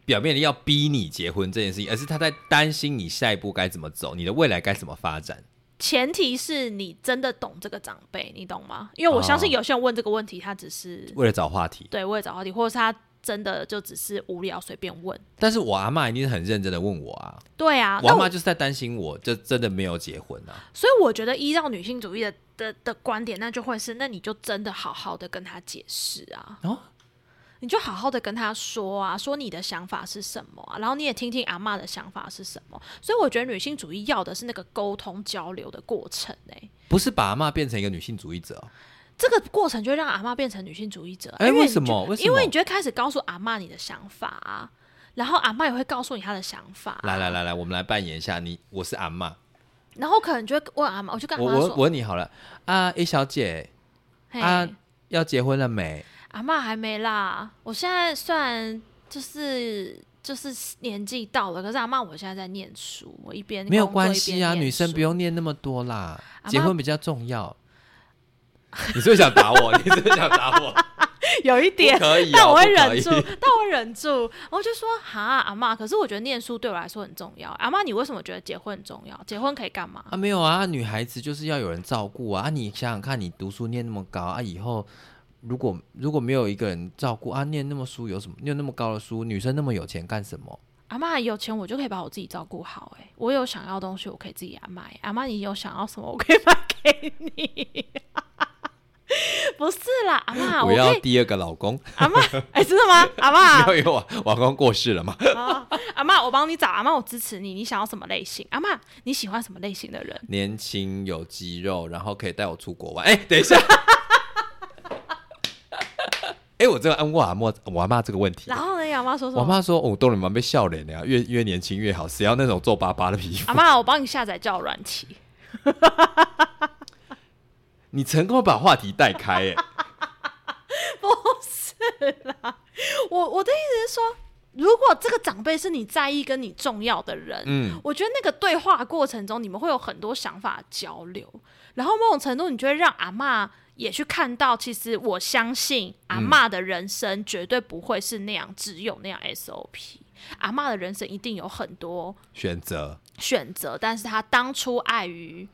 表面的要逼你结婚这件事情，而是他在担心你下一步该怎么走，你的未来该怎么发展。前提是你真的懂这个长辈，你懂吗？因为我相信哦有些人问这个问题，他只是为了找话题，对为了找话题，或者是他真的就只是无聊随便问。但是我阿妈一定是很认真的问我啊，对啊，我阿那妈就是在担心我，就真的没有结婚啊。所以我觉得依照女性主义的的的观点，那就会是，那你就真的好好的跟他解释啊，哦你就好好的跟他说啊，说你的想法是什么啊，然后你也听听阿妈的想法是什么。所以我觉得女性主义要的是那个沟通交流的过程、欸，不是把阿妈变成一个女性主义者哦、这个过程就会让阿妈变成女性主义者。哎因为为什么为什么因为你就会开始告诉阿妈你的想法啊，然后阿妈也会告诉你她的想法、啊来来，来来，我们来扮演一下你，我是阿妈，然后可能就会问阿妈，我就跟我我，问你好了啊，A 小姐啊，要结婚了没？阿妈还没啦，我现在算就是就是年纪到了，可是阿妈我现在在念书，我一边没有关系啊，女生不用念那么多啦，结婚比较重要。你是不是想打我？你是不是想打我？有一点，可以、哦，但我会忍住，但我会忍住，我就说哈阿妈，可是我觉得念书对我来说很重要。阿妈，你为什么觉得结婚很重要？结婚可以干嘛？啊，没有啊，女孩子就是要有人照顾啊。啊你想想看，你读书念那么高啊，以后如果如果没有一个人照顾啊，念那么书有什么？念那么高的书，女生那么有钱干什么？阿妈有钱，我就可以把我自己照顾好、欸。我有想要的东西，我可以自己来买。阿妈，你有想要什么，我可以买给你。不是啦，阿妈，我。要第二个老公，阿妈，哎、真的吗？阿妈，因为我我老公过世了嘛。哦阿妈，我帮你找。阿妈，我支持你。你想要什么类型？阿妈，你喜欢什么类型的人？年轻有肌肉，然后可以带我出国玩。哎、等一下，哎、我这个问过阿莫，我阿妈这个问题然。后呢？阿妈说什么？我妈说：“哦，都你妈被笑脸的呀，越越年轻越好，谁要那种皱巴巴的皮肤阿？妈，我帮你下载交友软体。你成功地把话题带开、欸，我我的意思是说，如果这个长辈是你在意跟你重要的人，嗯，我觉得那个对话过程中，你们会有很多想法交流，然后某种程度，你就会让阿嬷也去看到，其实我相信阿嬷的人生绝对不会是那样，只有那样 SOP。阿嬷的人生一定有很多选择选择，但是她当初碍于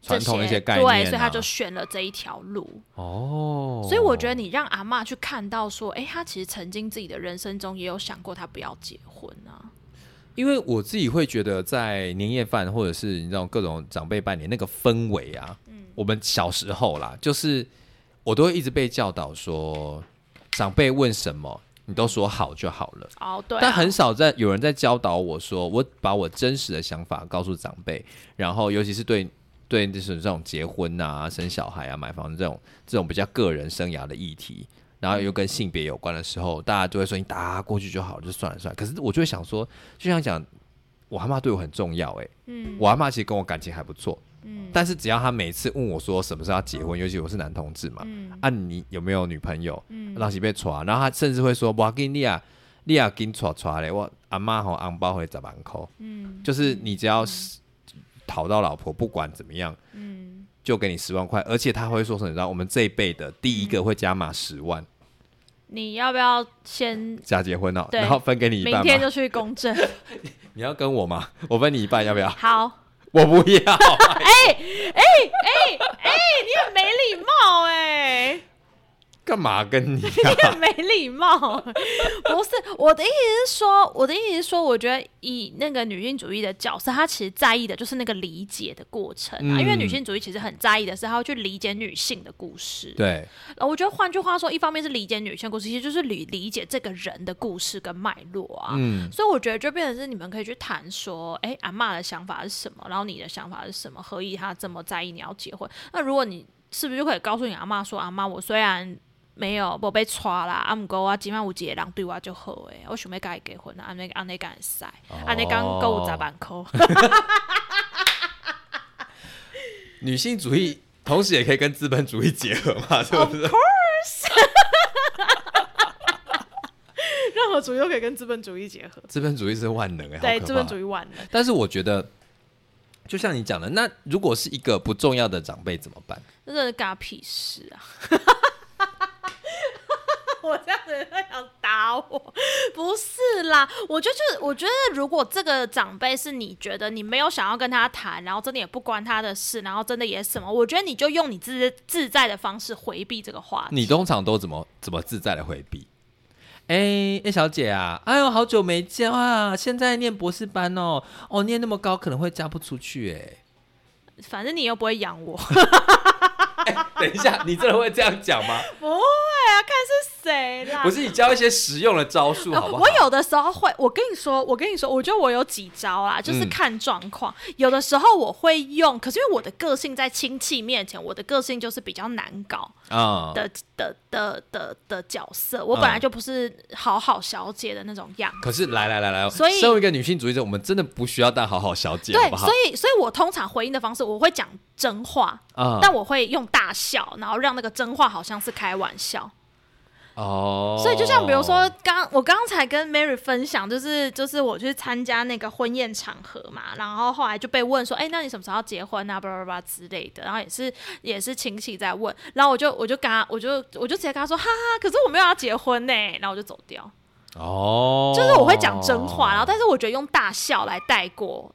传统一些概念、啊，对，所以她就选了这一条路。哦，所以我觉得你让阿嬷去看到说，哎、她其实曾经自己的人生中也有想过，她不要结婚啊。因为我自己会觉得，在年夜饭或者是你知道各种长辈拜年那个氛围啊，嗯我们小时候啦，就是我都会一直被教导说，长辈问什么，你都说好就好了。哦，对、啊，但很少在有人在教导我说，我把我真实的想法告诉长辈，然后尤其是对对就是这种结婚啊、生小孩啊、买房子这种这种比较个人生涯的议题，然后又跟性别有关的时候，大家就会说你打过去就好了，就算了算了。可是我就会想说，就像讲，我阿妈对我很重要、欸，嗯我阿妈其实跟我感情还不错，嗯但是只要他每次问我说什么时候要结婚，尤其我是男同志嘛，嗯啊你有没有女朋友？嗯让是被抓，然后他甚至会说：“我跟你啊，你啊跟抓抓嘞，我阿妈和红包会十万块，嗯就是你只要是讨到老婆，不管怎么样，嗯，就给你十万块，而且他会说什么？你知道，我们这一辈的第一个会加码十万你要不要先假结婚哦，对然后分给你一半。明天就去公证？你要跟我吗？我分你一半，要不要？好，我不要，哎哎哎哎，你很没礼貌哎。干嘛跟你、你啊？很没礼貌。不是我的意思是说，我的意思是说，我觉得以那个女性主义的角色，她其实在意的就是那个理解的过程啊。嗯因为女性主义其实很在意的是，她要去理解女性的故事。对，呃，我觉得换句话说，一方面是理解女性故事，其实就是理理解这个人的故事跟脉络啊。嗯，所以我觉得就变成是你们可以去谈说，哎、阿妈的想法是什么，然后你的想法是什么，何以她这么在意你要结婚？那如果你是不是就可以告诉你阿妈说，阿妈，我虽然没有无被娶啦，啊，毋过我今晚有一个人对我就好诶，我想要跟伊结婚，安尼安尼敢会使，安尼讲够有十万箍。女性主义同时也可以跟资本主义结合嘛，是不对？任何主义都可以跟资本主义结合，资本主义是万能哎、对，资本。主义万能。但是我觉得，就像你讲的，那如果是一个不重要的长辈怎么办？这真的干屁事啊！我这样子他想打我，不是啦，我就就是我觉得，如果这个长辈是你觉得你没有想要跟他谈，然后真的也不关他的事，然后真的也什么，我觉得你就用你自自在的方式回避这个话题。你通常都怎么怎么自在的回避？哎、哎、小姐啊，哎呦，好久没见啊！现在念博士班哦，哦，念那么高可能会嫁不出去哎。反正你又不会养我，等一下，你真的会这样讲吗？不会啊，看是谁啦。不是，你教一些实用的招数 好不好？呃我有的时候会，我跟你说，我跟你说，我觉得我有几招啦，就是嗯看状况。有的时候我会用，可是因为我的个性在亲戚面前，我的个性就是比较难搞啊、的、的的的的角色。我本来就不是好好小姐的那种样子。可是来来来来，所以身为一个女性主义者，我们真的不需要当好好小姐，对好不，好所？以所以我通常回应的方式，我会讲真话，啊但我会用大笑，然后让那个真话好像是开玩笑。哦，所以就像比如说，刚我刚才跟 Mary 分享，就是就是我去参加那个婚宴场合嘛，然后后来就被问说，哎、那你什么时候要结婚啊？巴拉巴拉之类的，然后也是 也是亲戚在问，然后我就我就跟他，我就我就直接跟他说，哈哈，可是我没有要结婚呢，然后我就走掉，哦，就是我会讲真话，然后但是我觉得用大笑来带过，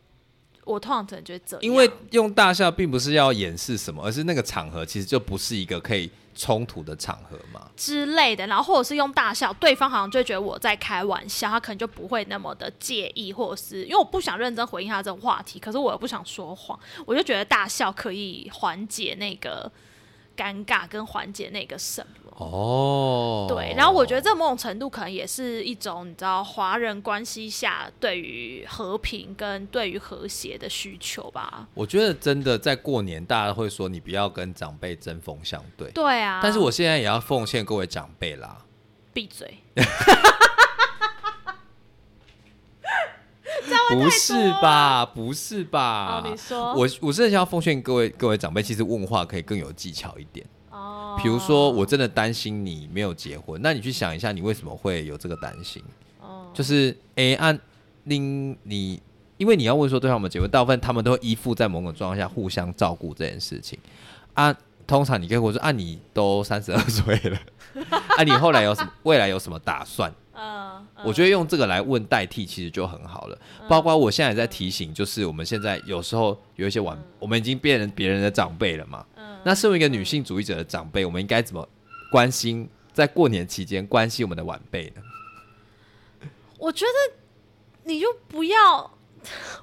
我通常可能觉得这样，因为用大笑并不是要掩饰什么，而是那个场合其实就不是一个可以冲突的场合嘛。之类的，然后或者是用大笑，对方好像就觉得我在开玩笑，他可能就不会那么的介意，或者是因为我不想认真回应他这种话题，可是我又不想说谎，我就觉得大笑可以缓解那个尴尬跟缓解那个什么。哦，对，然后我觉得这某种程度可能也是一种你知道华人关系下对于和平跟对于和谐的需求吧。我觉得真的在过年，大家会说你不要跟长辈针锋相对。对啊，但是我现在也要奉献各位长辈啦，闭嘴，不是吧？不是吧？哦，你说，我我真的想要奉劝各位各位长辈，其实问话可以更有技巧一点。哦，比如说，我真的担心你没有结婚，那你去想一下，你为什么会有这个担心？哦，就是诶，按令你，因为你要问说对方有没有结婚，大部分他们都会依附在某种状况下互相照顾这件事情。啊，通常你跟我说啊，你都三十二岁了，啊，你后来有什么未来有什么打算？嗯，我觉得用这个来问代替，其实就很好了。包括我现在也在提醒，就是我们现在有时候有一些晚，我们已经变成别人的长辈了嘛。那身为一个女性主义者的长辈，我们应该怎么关心在过年期间关心我们的晚辈呢？我觉得你就不要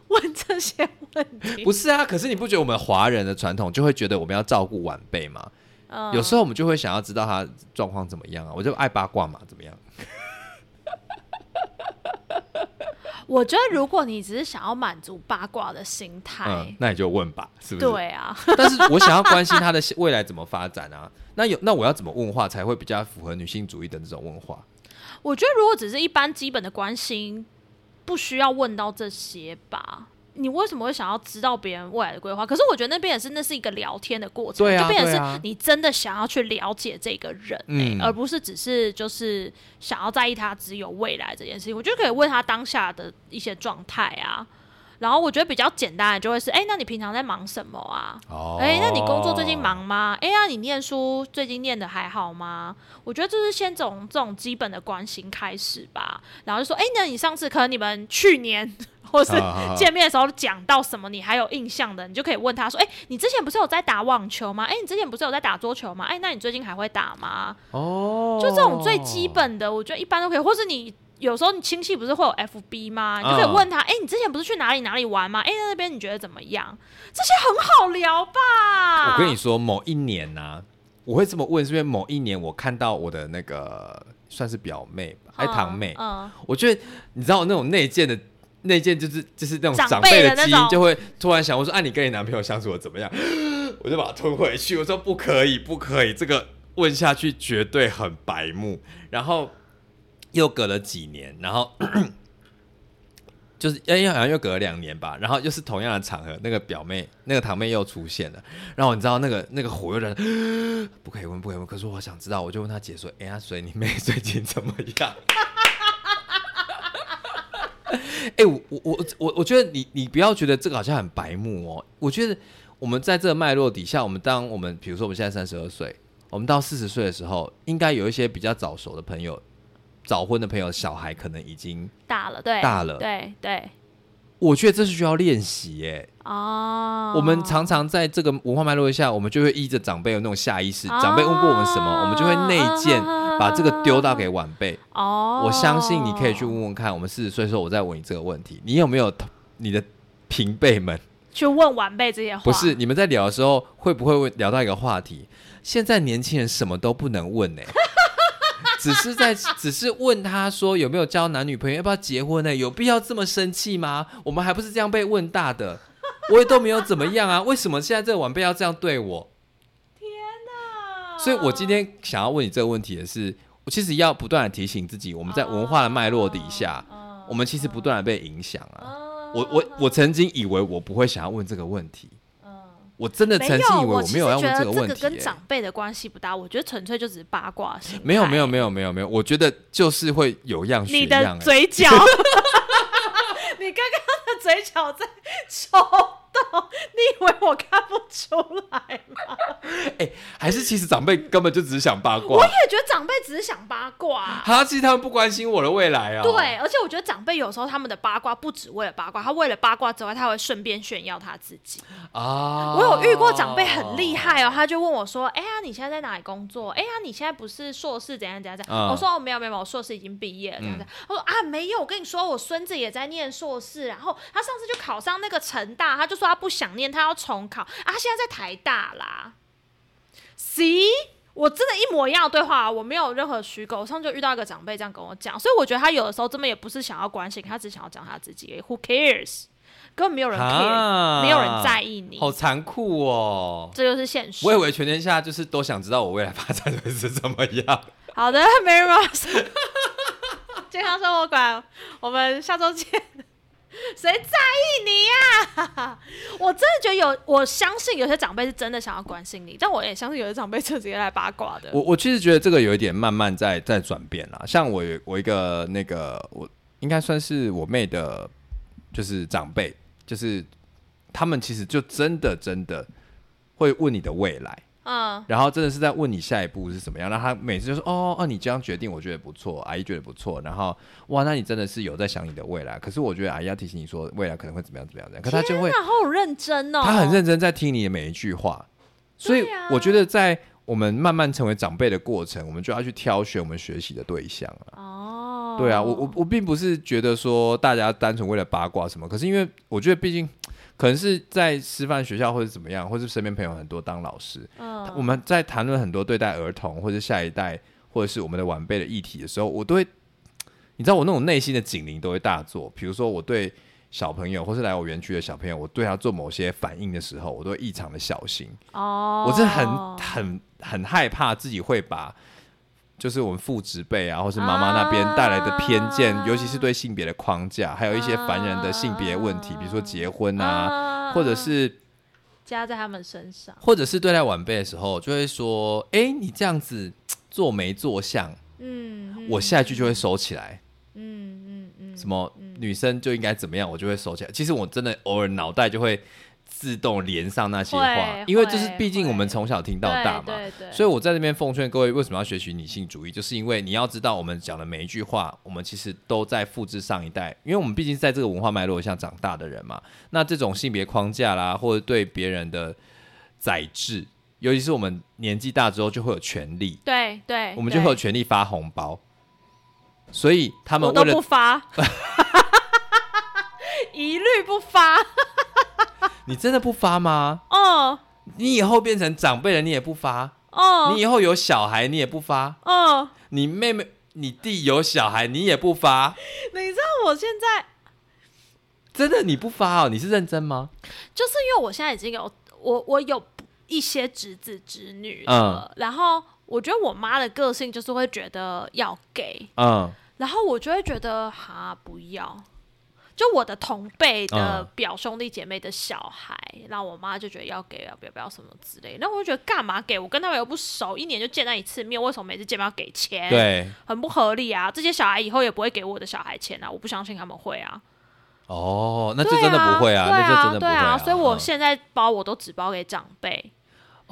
问这些问题。不是啊，可是你不觉得我们华人的传统就会觉得我们要照顾晚辈吗？嗯有时候我们就会想要知道他状况怎么样啊，我就爱八卦嘛，怎么样？我觉得如果你只是想要满足八卦的心态嗯，，那你就问吧，是不是？对啊，但是我想要关心他的未来怎么发展啊。那有那我要怎么问话才会比较符合女性主义的这种问话？我觉得如果只是一般基本的关心，不需要问到这些吧。你为什么会想要知道别人未来的规划？可是我觉得那边也是，那是一个聊天的过程，对啊就变成是你真的想要去了解这个人、欸嗯而不是只是就是想要在意他只有未来这件事情。我觉得可以问他当下的一些状态啊。然后我觉得比较简单的就会是，哎、那你平常在忙什么啊？哦哎、那你工作最近忙吗？哎、呀，你念书最近念的还好吗？我觉得就是先从这种基本的关心开始吧，然后就说，哎、那你上次可能你们去年或是见面的时候讲到什么，你还有印象的，你就可以问他说，哎、你之前不是有在打网球吗？哎、你之前不是有在打桌球吗？哎、那你最近还会打吗？哦，就这种最基本的，我觉得一般都可以，或是你。有时候你亲戚不是会有 FB 吗？你就可以嗯问他，哎、你之前不是去哪里哪里玩吗？哎、那那边你觉得怎么样？这些很好聊吧？我跟你说，某一年呢、我会这么问，是因为某一年我看到我的那个算是表妹吧，还是堂妹，嗯，我觉得你知道那种内建的。内建就是就是那种长长辈的基因，就会突然想，我说，啊，你跟你男朋友相处的怎么样？我就把它吞回去。我说不可以，不可以，这个问下去绝对很白目。然后又隔了几年，然后 就是哎，好像又隔了两年吧，然后又是同样的场合，那个表妹、那个堂妹又出现了，然后你知道那个那个火又在，不可以问，不可以问。可是我想知道，我就问她姐说：“哎呀，所以你妹最近怎么样？” 哎、我我我我我觉得你你不要觉得这个好像很白目哦，我觉得我们在这个脉络底下，我们当我们比如说我们现在三十二岁，我们到四十岁的时候，应该有一些比较早熟的朋友，早婚的朋友，小孩可能已经，大了，对，大了对对，我觉得这是需要练习耶。哦，我们常常在这个文化脉络下，我们就会依着长辈有那种下意识，啊长辈问过我们什么，我们就会内建，把这个丢到给晚辈。哦，我相信你可以去问问看，我们四十岁的时候，我再问你这个问题，你有没有你的平辈们？去问晚辈这些话，不是你们在聊的时候，会不会问聊到一个话题？现在年轻人什么都不能问呢、只是在只是问他说有没有交男女朋友，要不要结婚呢、有必要这么生气吗？我们还不是这样被问大的，我也都没有怎么样啊，为什么现在这个晚辈要这样对我？啊所以我今天想要问你这个问题的是，我其实要不断的提醒自己，我们在文化的脉络底下，嗯我们其实不断的被影响啊。嗯我我我曾经以为我不会想要问这个问题，嗯我真的曾经以为，我没有要问这个问题、得这个跟欸长辈的关系不大，我觉得纯粹就只是八卦心态。没有没有没有没有没有，我觉得就是会有样学你样、欸。的嘴角，你刚刚的嘴角在抽动，你以为我看不出来吗？还是其实长辈根本就只是想八卦我，也觉得长辈只是想八卦。他其实他们不关心我的未来啊、对，而且我觉得长辈有时候他们的八卦不只为了八卦，他为了八卦之外，他会顺便炫耀他自己。啊，我有遇过长辈很厉害哦，他就问我说：“哎呀，你现在在哪里工作？哎呀，你现在不是硕士怎样怎样怎样？”嗯我说：“哦，没有没有，我硕士已经毕业了。”这样子。他说：“啊，没有，我跟你说，我孙子也在念硕士，然后他上次就考上那个成大，他就说他不想念，他要重考啊，他现在在台大啦。See，我真的一模一样的对话，我没有任何虚构。我上次就遇到一个长辈这样跟我讲，所以我觉得他有的时候真的也不是想要关心，他只想要讲他自己。Who cares？根本没有人 care，、啊没有人在意你。好残酷哦。这就是现实。我以为全天下就是都想知道我未来发展会是怎么样。好的，Mary Rose，健康生活馆，我们下周见。谁在意你呀、我真的觉得有，我相信有些长辈是真的想要关心你，但我也相信有些长辈就直接来八卦的。我我其实觉得这个有一点慢慢在在转变啦。像我我一个那个我应该算是我妹的，就是长辈，就是他们其实就真的真的会问你的未来。嗯，然后真的是在问你下一步是怎么样，然后他每次就说哦哦，你这样决定，我觉得不错，阿姨觉得不错，然后哇，那你真的是有在想你的未来。可是我觉得阿姨要提醒你说未来可能会怎么样怎么样，这样，可他就会那好认真哦，他很认真在听你的每一句话，所以我觉得在我们慢慢成为长辈的过程，我们就要去挑选我们学习的对象了。哦，对啊，我我我并不是觉得说大家单纯为了八卦什么，可是因为我觉得毕竟可能是在师范学校或者怎么样，或是身边朋友很多当老师，嗯我们在谈论很多对待儿童或者下一代或者是我们的晚辈的议题的时候，我都会，你知道我那种内心的警铃都会大作。比如说我对小朋友或是来我园区的小朋友，我对他做某些反应的时候，我都会异常的小心。哦，我真的很很很害怕自己会把。就是我们父执辈啊，或是妈妈那边带来的偏见，啊尤其是对性别的框架，还有一些烦人的性别问题，比如说结婚啊，啊或者是加在他们身上。或者是对待晚辈的时候，就会说：“哎、你这样子做没做相？”嗯，嗯我下一句就会收起来。嗯嗯嗯，什么女生就应该怎么样，我就会收起来。其实我真的偶尔脑袋就会自动连上那些话，因为就是毕竟我们从小听到大嘛。所以我在这边奉劝各位，为什么要学习女性主义？就是因为你要知道，我们讲的每一句话，我们其实都在复制上一代，因为我们毕竟在这个文化脉络下长大的人嘛。那这种性别框架啦，或者对别人的宰制，尤其是我们年纪大之后，就会有权利，对对，我们就会有权利发红包。所以他们我都为了不发，一律不发。你真的不发吗？哦你以后变成长辈了，你也不发；哦你以后有小孩，你也不发；哦，你妹妹、你弟有小孩，你也不发。你知道我现在真的你不发哦？你是认真吗？就是因为我现在已经有我我有一些侄子侄女嗯了，然后我觉得我妈的个性就是会觉得要给，嗯，然后我就会觉得哈不要。就我的同辈的嗯表兄弟姐妹的小孩，然后我妈就觉得要给要不要不要什么之类的，那我就觉得干嘛给我跟他们又不熟，一年就见那一次面，为什么每次见面要给钱？，对，很不合理啊！这些小孩以后也不会给我的小孩钱啊，我不相信他们会啊。哦，那就对真的不会啊，对那就真的不对会啊，所以我嗯现在包我都只包给长辈，哦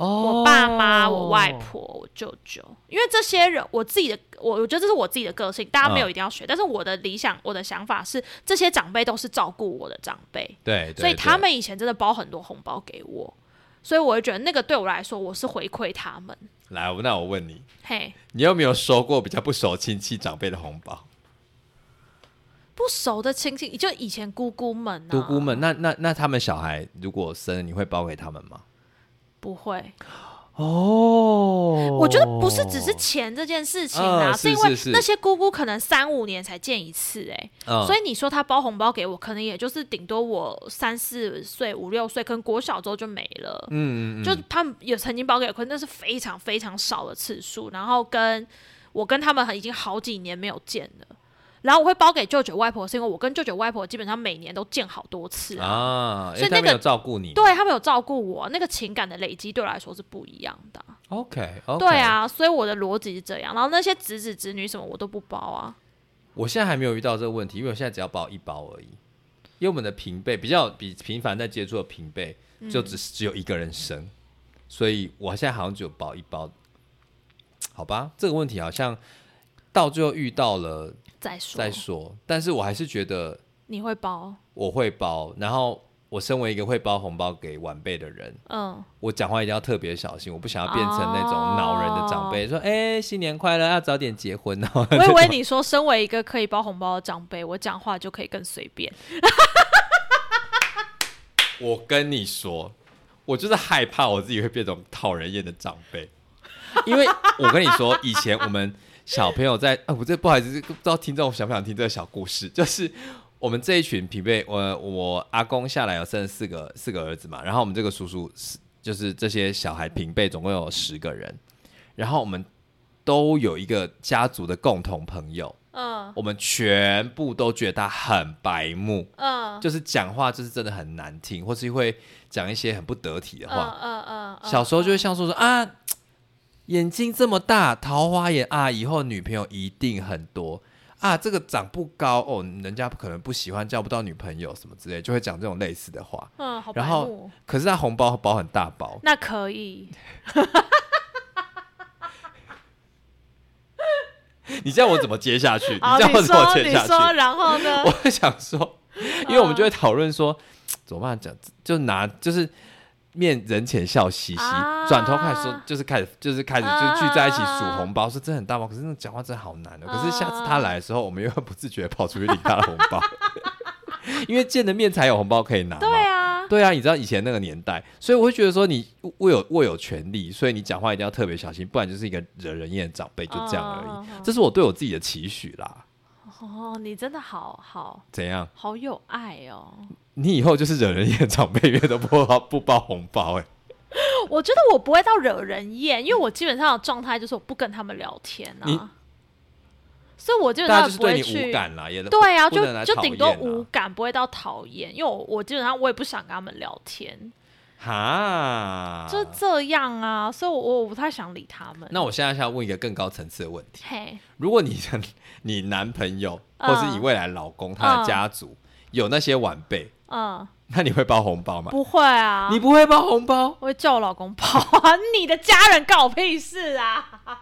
我爸妈、我外婆、我舅舅，因为这些人我自己的，我我觉得这是我自己的个性，大家没有嗯。一定要学，但是我的理想、我的想法是，这些长辈都是照顾我的长辈，对，对所以他们以前真的包很多红包给我，所以我会觉得那个对我来说，我是回馈他们。来，那我问你，嘿，你有没有收过比较不熟亲戚长辈的红包？不熟的亲戚，就以前姑姑们、啊，姑姑们，那那那他们小孩如果生，你会包给他们吗？不会。哦我觉得不是只是钱这件事情啊，嗯是因为那些姑姑可能三五年才见一次、哎、嗯所以你说他包红包给我，可能也就是顶多我三四岁、五六岁，可能国小之后就没了。嗯就他们也曾经包给我，可是那是非常非常少的次数。然后跟我跟他们已经好几年没有见了。然后我会包给舅舅外婆，是因为我跟舅舅外婆基本上每年都见好多次啊。啊，所以那个照顾你。对他们有照顾我，那个情感的累积对我来说是不一样的啊、，OK，, 对，啊，所以我的逻辑是这样。然后那些侄子侄女什么我都不包啊。我现在还没有遇到这个问题，因为我现在只要包一包而已。因为我们的平辈比较比频繁在接触的平辈，就只是只有一个人生，所以我现在好像只有包一包。好吧，这个问题好像到最后遇到了再说，再说，但是我还是觉得你会包？我会包，然后我身为一个会包红包给晚辈的人，嗯，我讲话一定要特别小心，我不想要变成那种恼人的长辈，说：“哎、新年快乐，要早点结婚哦。我以为你说身为一个可以包红包的长辈，我讲话就可以更随便。我跟你说，我就是害怕我自己会变成讨人厌的长辈，因为我跟你说，以前我们小朋友在，啊，我这不好意思，不知道听众想不想听这个小故事，就是我们这一群平辈，我我阿公下来有生了四个四个儿子嘛，然后我们这个叔叔是就是这些小孩平辈总共有十个人，然后我们都有一个家族的共同朋友，嗯。我们全部都觉得他很白目，嗯。就是讲话就是真的很难听，或是会讲一些很不得体的嗯话。嗯嗯，小时候就会像说说啊，眼睛这么大，桃花眼啊，以后女朋友一定很多啊。这个长不高哦，人家可能不喜欢，交不到女朋友什么之类，就会讲这种类似的话。嗯好然后，可是他红包包很大包，那可以，你叫我怎么接下去？你叫我怎么接下去？然后呢？我会想说，因为我们就会讨论说 怎么办，讲就拿就是。面人前笑嘻嘻，啊转头开始说，就是开始就是开始啊就聚在一起数红包，说真的很大包，可是那讲话真的好难哦。可是下次他来的时候，我们又会不自觉跑出去领他的红包，因为见了面才有红包可以拿嘛。对啊，对啊，你知道以前那个年代，所以我会觉得说你握有握有权利，所以你讲话一定要特别小心，不然就是一个惹人厌的长辈，就这样而已。这是我对我自己的期许啦。哦，你真的好好怎样？好有爱哦。你以后就是惹人厌长辈，月都不包不包红包、哎，我觉得我不会到惹人厌，因为我基本上的状态就是我不跟他们聊天啊，所以我基本上不就是对你无会去。对啊，就就顶多无感，不会到讨厌，因为我我基本上我也不想跟他们聊天，哈。就这样啊，所以我我不太想理他们。那我现在想问一个更高层次的问题：嘿，如果你的你男朋友嗯或是你未来老公他的家族有那些晚辈，嗯，那你会包红包吗？不会啊，你不会包红包？我会叫我老公包啊！你的家人干我屁事啊！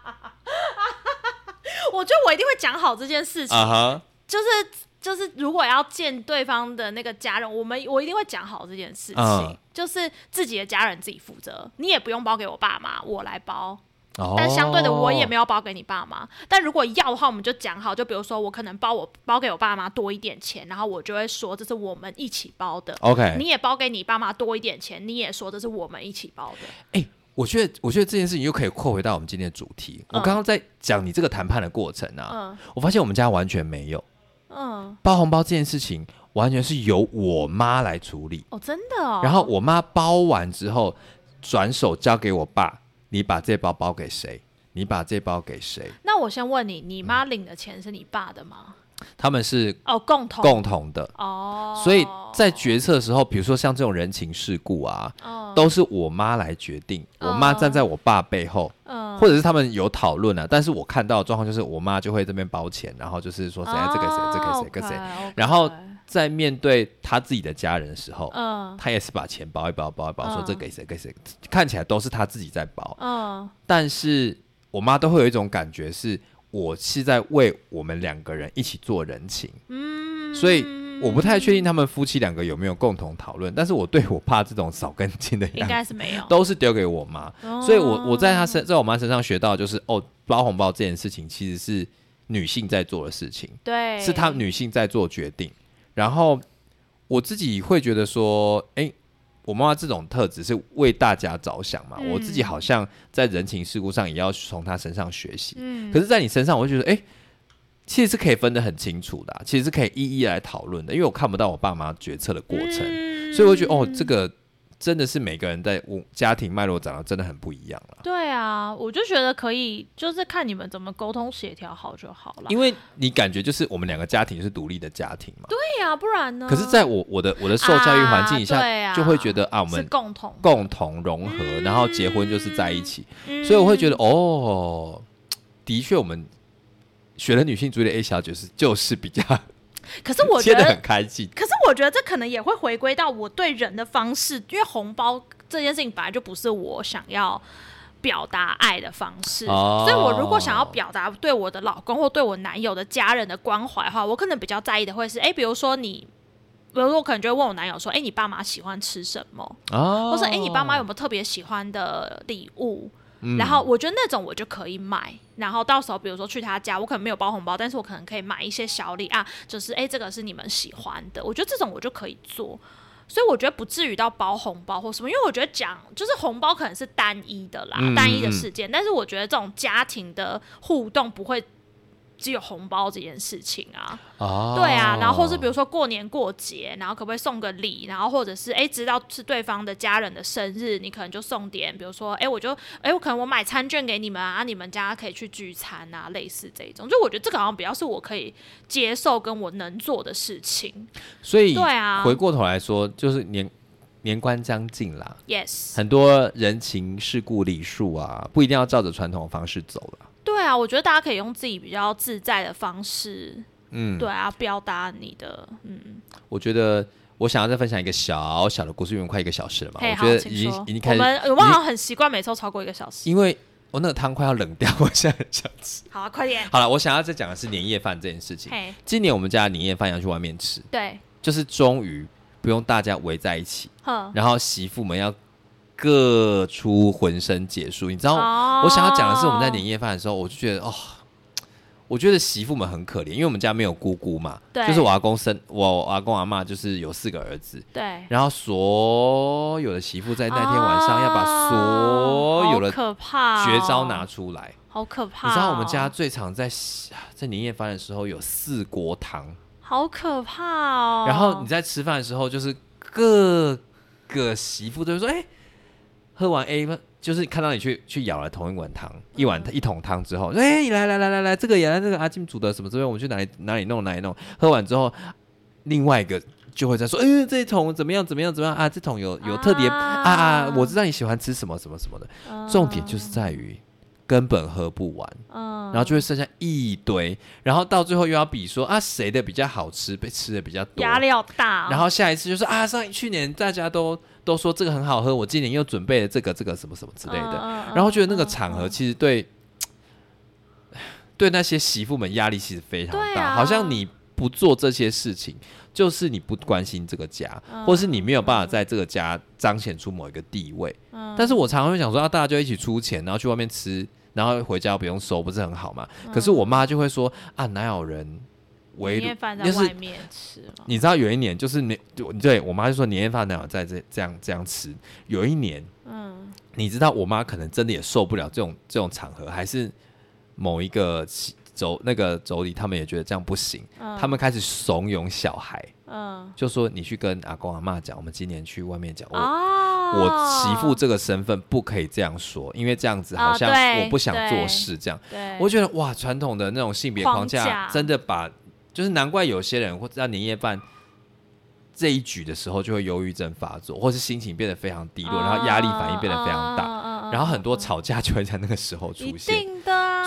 我觉得我一定会讲好这件事情，啊哈，就是就是，如果要见对方的那个家人，我们我一定会讲好这件事情，嗯就是自己的家人自己负责，你也不用包给我爸妈，我来包。哦但相对的，我也没有包给你爸妈。但如果要的话，我们就讲好，就比如说我可能包我包给我爸妈多一点钱，然后我就会说这是我们一起包的。OK。你也包给你爸妈多一点钱，你也说这是我们一起包的。哎、我觉得，我觉得这件事情又可以扩回到我们今天的主题。我刚刚在讲你这个谈判的过程啊，嗯我发现我们家完全没有嗯，包红包这件事情，完全是由我妈来处理。哦，真的哦。然后我妈包完之后，转手交给我爸，你把这包包给谁？你把这包给谁？那我先问你，你妈领的钱是你爸的吗？他们是哦，共同。共同的，哦，所以在决策的时候，比如说像这种人情世故啊，嗯。都是我妈来决定。我妈站在我爸背后，嗯。或者是他们有讨论啊，但是我看到的状况就是我妈就会这边包钱，然后就是说谁哦这个谁这个谁跟谁，然后在面对他自己的家人的时候，嗯。他也是把钱包一包包一包，说嗯这给谁给谁，看起来都是他自己在包，嗯。但是我妈都会有一种感觉是。我是在为我们两个人一起做人情，嗯，所以我不太确定他们夫妻两个有没有共同讨论。但是我对我爸这种少根筋的应样子，该是没有，都是丢给我妈。哦所以我我在他身在我妈身上学到就是哦，包红包这件事情其实是女性在做的事情，对，是她女性在做决定。然后我自己会觉得说，哎、我妈妈这种特质是为大家着想嘛，嗯。我自己好像在人情世故上也要从她身上学习。嗯，可是，在你身上，我就觉得，哎、其实是可以分得很清楚的啊、其实是可以一一来讨论的，因为我看不到我爸妈决策的过程，嗯。所以我觉得，哦，这个真的是每个人在我家庭脉络长得真的很不一样了。对啊，我就觉得可以，就是看你们怎么沟通协调好就好了。因为你感觉就是我们两个家庭是独立的家庭嘛，对呀、不然呢？可是在我我的我的受教育环境以下，啊啊就会觉得啊，我是们共同，共同融合，然后结婚就是在一起，嗯所以我会觉得，哦，的确我们学了女性主义的 A 小姐是就是比较可是我觉得切的很开心。可是我觉得这可能也会回归到我对人的方式，因为红包这件事情本来就不是我想要表达爱的方式，哦所以我如果想要表达对我的老公或对我男友的家人的关怀的话，我可能比较在意的会是，哎、比如说你。比如说，我可能就会问我男友说：“哎、你爸妈喜欢吃什么？哦或是哎、你爸妈有没有特别喜欢的礼物？”然后我觉得那种我就可以买，然后到时候比如说去他家，我可能没有包红包，但是我可能可以买一些小礼啊，就是哎、这个是你们喜欢的，我觉得这种我就可以做。所以我觉得不至于到包红包或什么，因为我觉得讲就是红包可能是单一的啦，单一的事件，但是我觉得这种家庭的互动不会只有红包这件事情啊。哦，对啊，然后或是比如说过年过节，然后可不可以送个礼，然后或者是哎直到是对方的家人的生日，你可能就送点，比如说哎我就哎我可能我买餐券给你们啊，你们家可以去聚餐啊，类似这种，就我觉得这个好像比较是我可以接受跟我能做的事情。所以对啊回过头来说，就是年年关将近啦，Yes，很多人情世故礼数啊，不一定要照着传统的方式走了。对啊，我觉得大家可以用自己比较自在的方式，嗯，对啊，表达你的嗯，我觉得我想要再分享一个小小的故事，因为快一个小时了嘛，我觉得已经已经。开始，我们我们好像很习惯每周超过一个小时。因为我那个汤快要冷掉，我现在很想吃。好啊，快点。好了，我想要再讲的是年夜饭这件事情。嘿，今年我们家的年夜饭要去外面吃，对，就是终于不用大家围在一起，哼。然后媳妇们要各出浑身解数。你知道，哦我想要讲的是，我们在年夜饭的时候，我就觉得哦。我觉得媳妇们很可怜，因为我们家没有姑姑嘛，对就是我阿公生我阿公阿妈就是有四个儿子，对，然后所有的媳妇在那天晚上要把所有的可怕、绝招拿，出来。好可怕、哦你知道我们家，最常在在年夜饭的时候有四锅汤，好可怕哦。然后你在吃饭的时候，就是各个媳妇都会说：“哎、喝完 A 就是看到你去去舀了同一碗汤，一碗一桶汤之后，哎、你来来来来来，这个也来，这个阿金煮的什么之类，我们去哪里哪里弄哪里弄。喝完之后，另外一个就会在说，嗯、这一桶怎么样怎么样怎么样啊？这桶有有特别啊啊啊，我知道你喜欢吃什么什么什么的。嗯重点就是在于根本喝不完，嗯，然后就会剩下一堆，然后到最后又要比说啊谁的比较好吃，被吃的比较多，压力好大、哦。然后下一次就是啊，上去年大家都都说这个很好喝，我今年又准备了这个这个什么什么之类的，嗯然后觉得那个场合其实对、对那些媳妇们压力其实非常大，啊。好像你不做这些事情，就是你不关心这个家，嗯或是你没有办法在这个家彰显出某一个地位。嗯。但是我常常会想说，啊，大家就一起出钱，然后去外面吃，然后回家不用收，不是很好吗？可是我妈就会说，啊，哪有人围年夜饭在就是外面吃嘛，你知道有一年就是你对对我妈就说年夜饭哪有在这这样这样吃。有一年，嗯，你知道我妈可能真的也受不了这种这种场合，还是某一个其妯那个妯娌他们也觉得这样不行，嗯。他们开始怂恿小孩，嗯。就说你去跟阿公阿妈讲，我们今年去外面讲，我媳妇这个身份不可以这样说，因为这样子好像我不想做事这样。对，我觉得哇，传统的那种性别框架真的把，就是难怪有些人或者在年夜饭这一局的时候就会忧郁症发作，或是心情变得非常低落，然后压力反应变得非常大，大然后很多吵架就会在那个时候出现。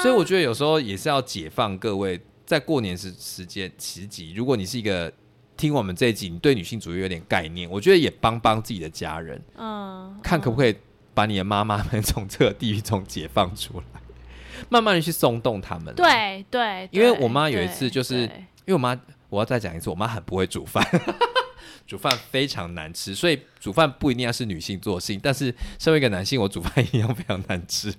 所以我觉得有时候也是要解放各位，在过年时时间时集，如果你是一个听我们这一集，你对女性主义有点概念，我觉得也帮帮自己的家人，嗯，看可不可以把你的妈妈们从这个地狱中解放出来，慢慢的去松动他们。，对对，因为我妈有一次就是因为我妈，我要再讲一次，我妈很不会煮饭，煮饭非常难吃，所以煮饭不一定要是女性做的事情，但是身为一个男性，我煮饭一样非常难吃。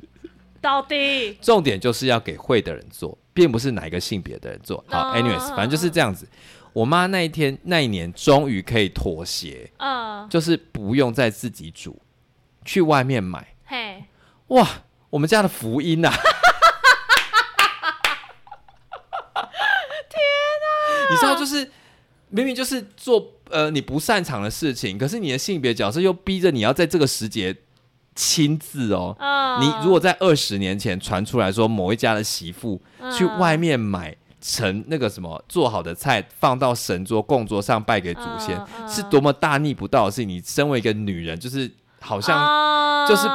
到底重点就是要给会的人做，并不是哪一个性别的人做。好嗯，anyways，反正就是这样子。我妈那一天那一年终于可以妥协，嗯，就是不用再自己煮，去外面买。嘿，哇，我们家的福音啊！天哪！你知道，就是明明就是做呃你不擅长的事情，可是你的性别角色又逼着你要在这个时节亲自哦。嗯，你如果在二十年前传出来说某一家的媳妇嗯去外面买成那个什么做好的菜放到神桌供桌上拜给祖先，是多么大逆不道的事情。你身为一个女人，就是好像像就是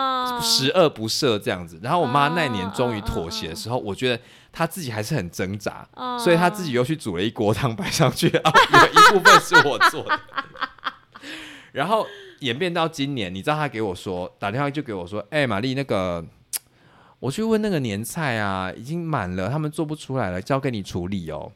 十恶不赦这样子。然后我妈那年终于嗯妥协的时候，我觉得她自己还是很挣扎，嗯所以她自己又去煮了一锅汤摆上去 啊，有一部分是我做的。然后演变到今年，你知道她给我说打电话就给我说，哎、玛丽那个。我去问那个年菜啊，已经满了，他们做不出来了，交给你处理哦。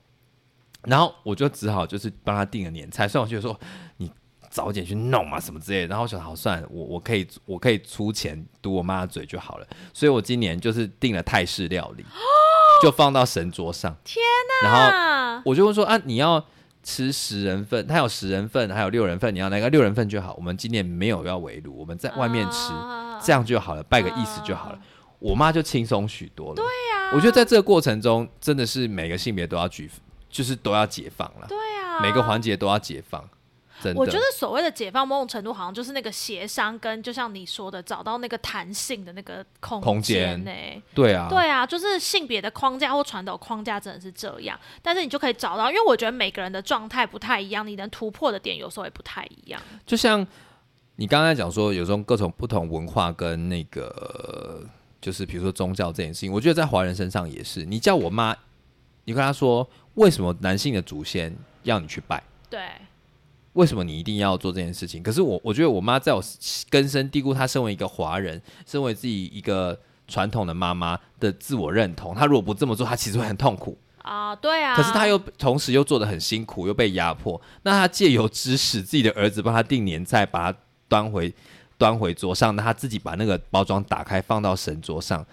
然后我就只好就是帮他订了年菜，虽然我觉得说你早点去弄嘛什么之类的，然后我想好算了，我我可以我可以出钱堵我妈的嘴就好了，所以我今年就是订了泰式料理，就放到神桌上。天哪！然后啊，我就问说啊，你要吃十人份，他有十人份，还有六人份，你要哪个六人份就好。我们今年没有要围炉，我们在外面吃，啊这样就好了，拜个意思就好了。我妈就轻松许多了。对呀啊，我觉得在这个过程中，真的是每个性别都要举，就是都要解放了，对啊，每个环节都要解放。真的，我觉得所谓的解放，某种程度好像就是那个协商，跟就像你说的，找到那个弹性的那个空空间间呢、对啊，对啊，就是性别的框架或传统框架真的是这样，但是你就可以找到，因为我觉得每个人的状态不太一样，你能突破的点有时候也不太一样。就像你刚才讲说，有时候各种不同文化跟那个，就是比如说宗教这件事情，我觉得在华人身上也是。你叫我妈，你跟她说，为什么男性的祖先要你去拜？对，为什么你一定要做这件事情？可是我，我觉得我妈在我根深蒂固，她身为一个华人，身为自己一个传统的妈妈的自我认同，她如果不这么做，她其实会很痛苦。啊、对啊。可是她又同时又做的很辛苦，又被压迫。那她借由指使自己的儿子帮她订年菜，把她端回端回桌上，那他自己把那个包装打开放到神桌上，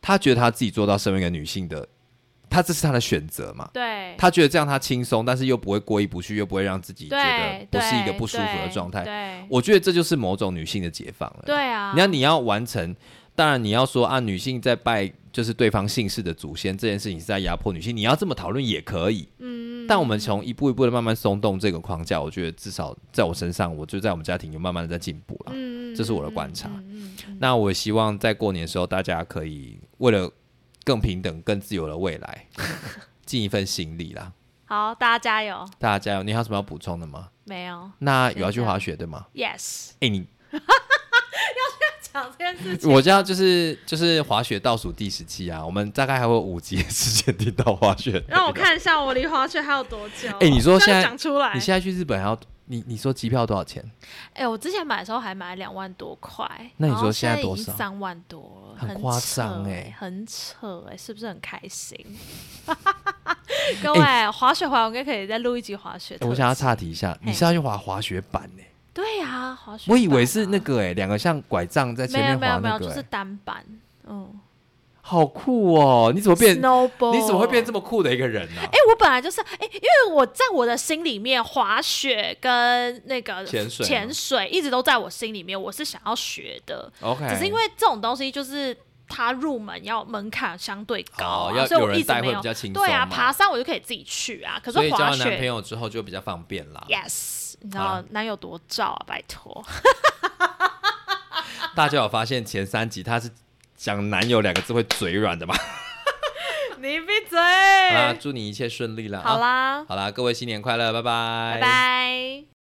他觉得他自己做到身为一个女性的，他这是他的选择嘛？对，他觉得这样他轻松，但是又不会过意不去，又不会让自己觉得不是一个不舒服的状态。对我觉得这就是某种女性的解放了。对啊，你要，你要完成，当然你要说啊，女性在拜就是对方姓氏的祖先这件事情是在压迫女性，你要这么讨论也可以。嗯，但我们从一步一步的慢慢松动这个框架，我觉得至少在我身上，我就在我们家庭有慢慢的在进步了。嗯这是我的观察嗯那我希望在过年的时候，大家可以为了更平等、更自由的未来，尽一份心力啦。好，大家加油！大家加油！你还有什么要补充的吗？没有那有要去滑雪对吗？，yes，哎、你 讲这件事情，我家就是就是滑雪倒数第十期啊，我们大概还会有五集的时间听到滑雪。让我，看一下我离滑雪还有多久。哎你说现在讲出来你，现在去日本还要你你说机票多少钱？哎、我之前买的时候还买两万多块，那你说现在多少三万多了，很夸张哎、欸很扯哎、是不是很开心？各位、滑雪滑，我应该可以再录一集滑雪我想要岔题一下，你是要去滑滑雪板呢、对呀、滑雪、我以为是那。个哎、两个像拐杖在前面没有没有，没有、就是哎单板，嗯好酷哦！你怎么变？，snowboard。你怎么会变这么酷的一个人呢、哎、我本来就是哎、因为我在我的心里面，滑雪跟那个潜水吗潜水一直都在我心里面，我是想要学的。OK，只是因为这种东西就是它入门要门槛相对高、啊哦要所以有人带我一直没有会比较轻松对啊，爬山我就可以自己去啊。可是所以交滑了男朋友之后就比较方便啦。，yes，你知道男友多照啊，拜托。大家有发现前三集他是讲男友两个字会嘴软的吗？你闭嘴。好啦，祝你一切顺利啦！好啊，啦，好啦，各位新年快乐，拜拜，拜拜。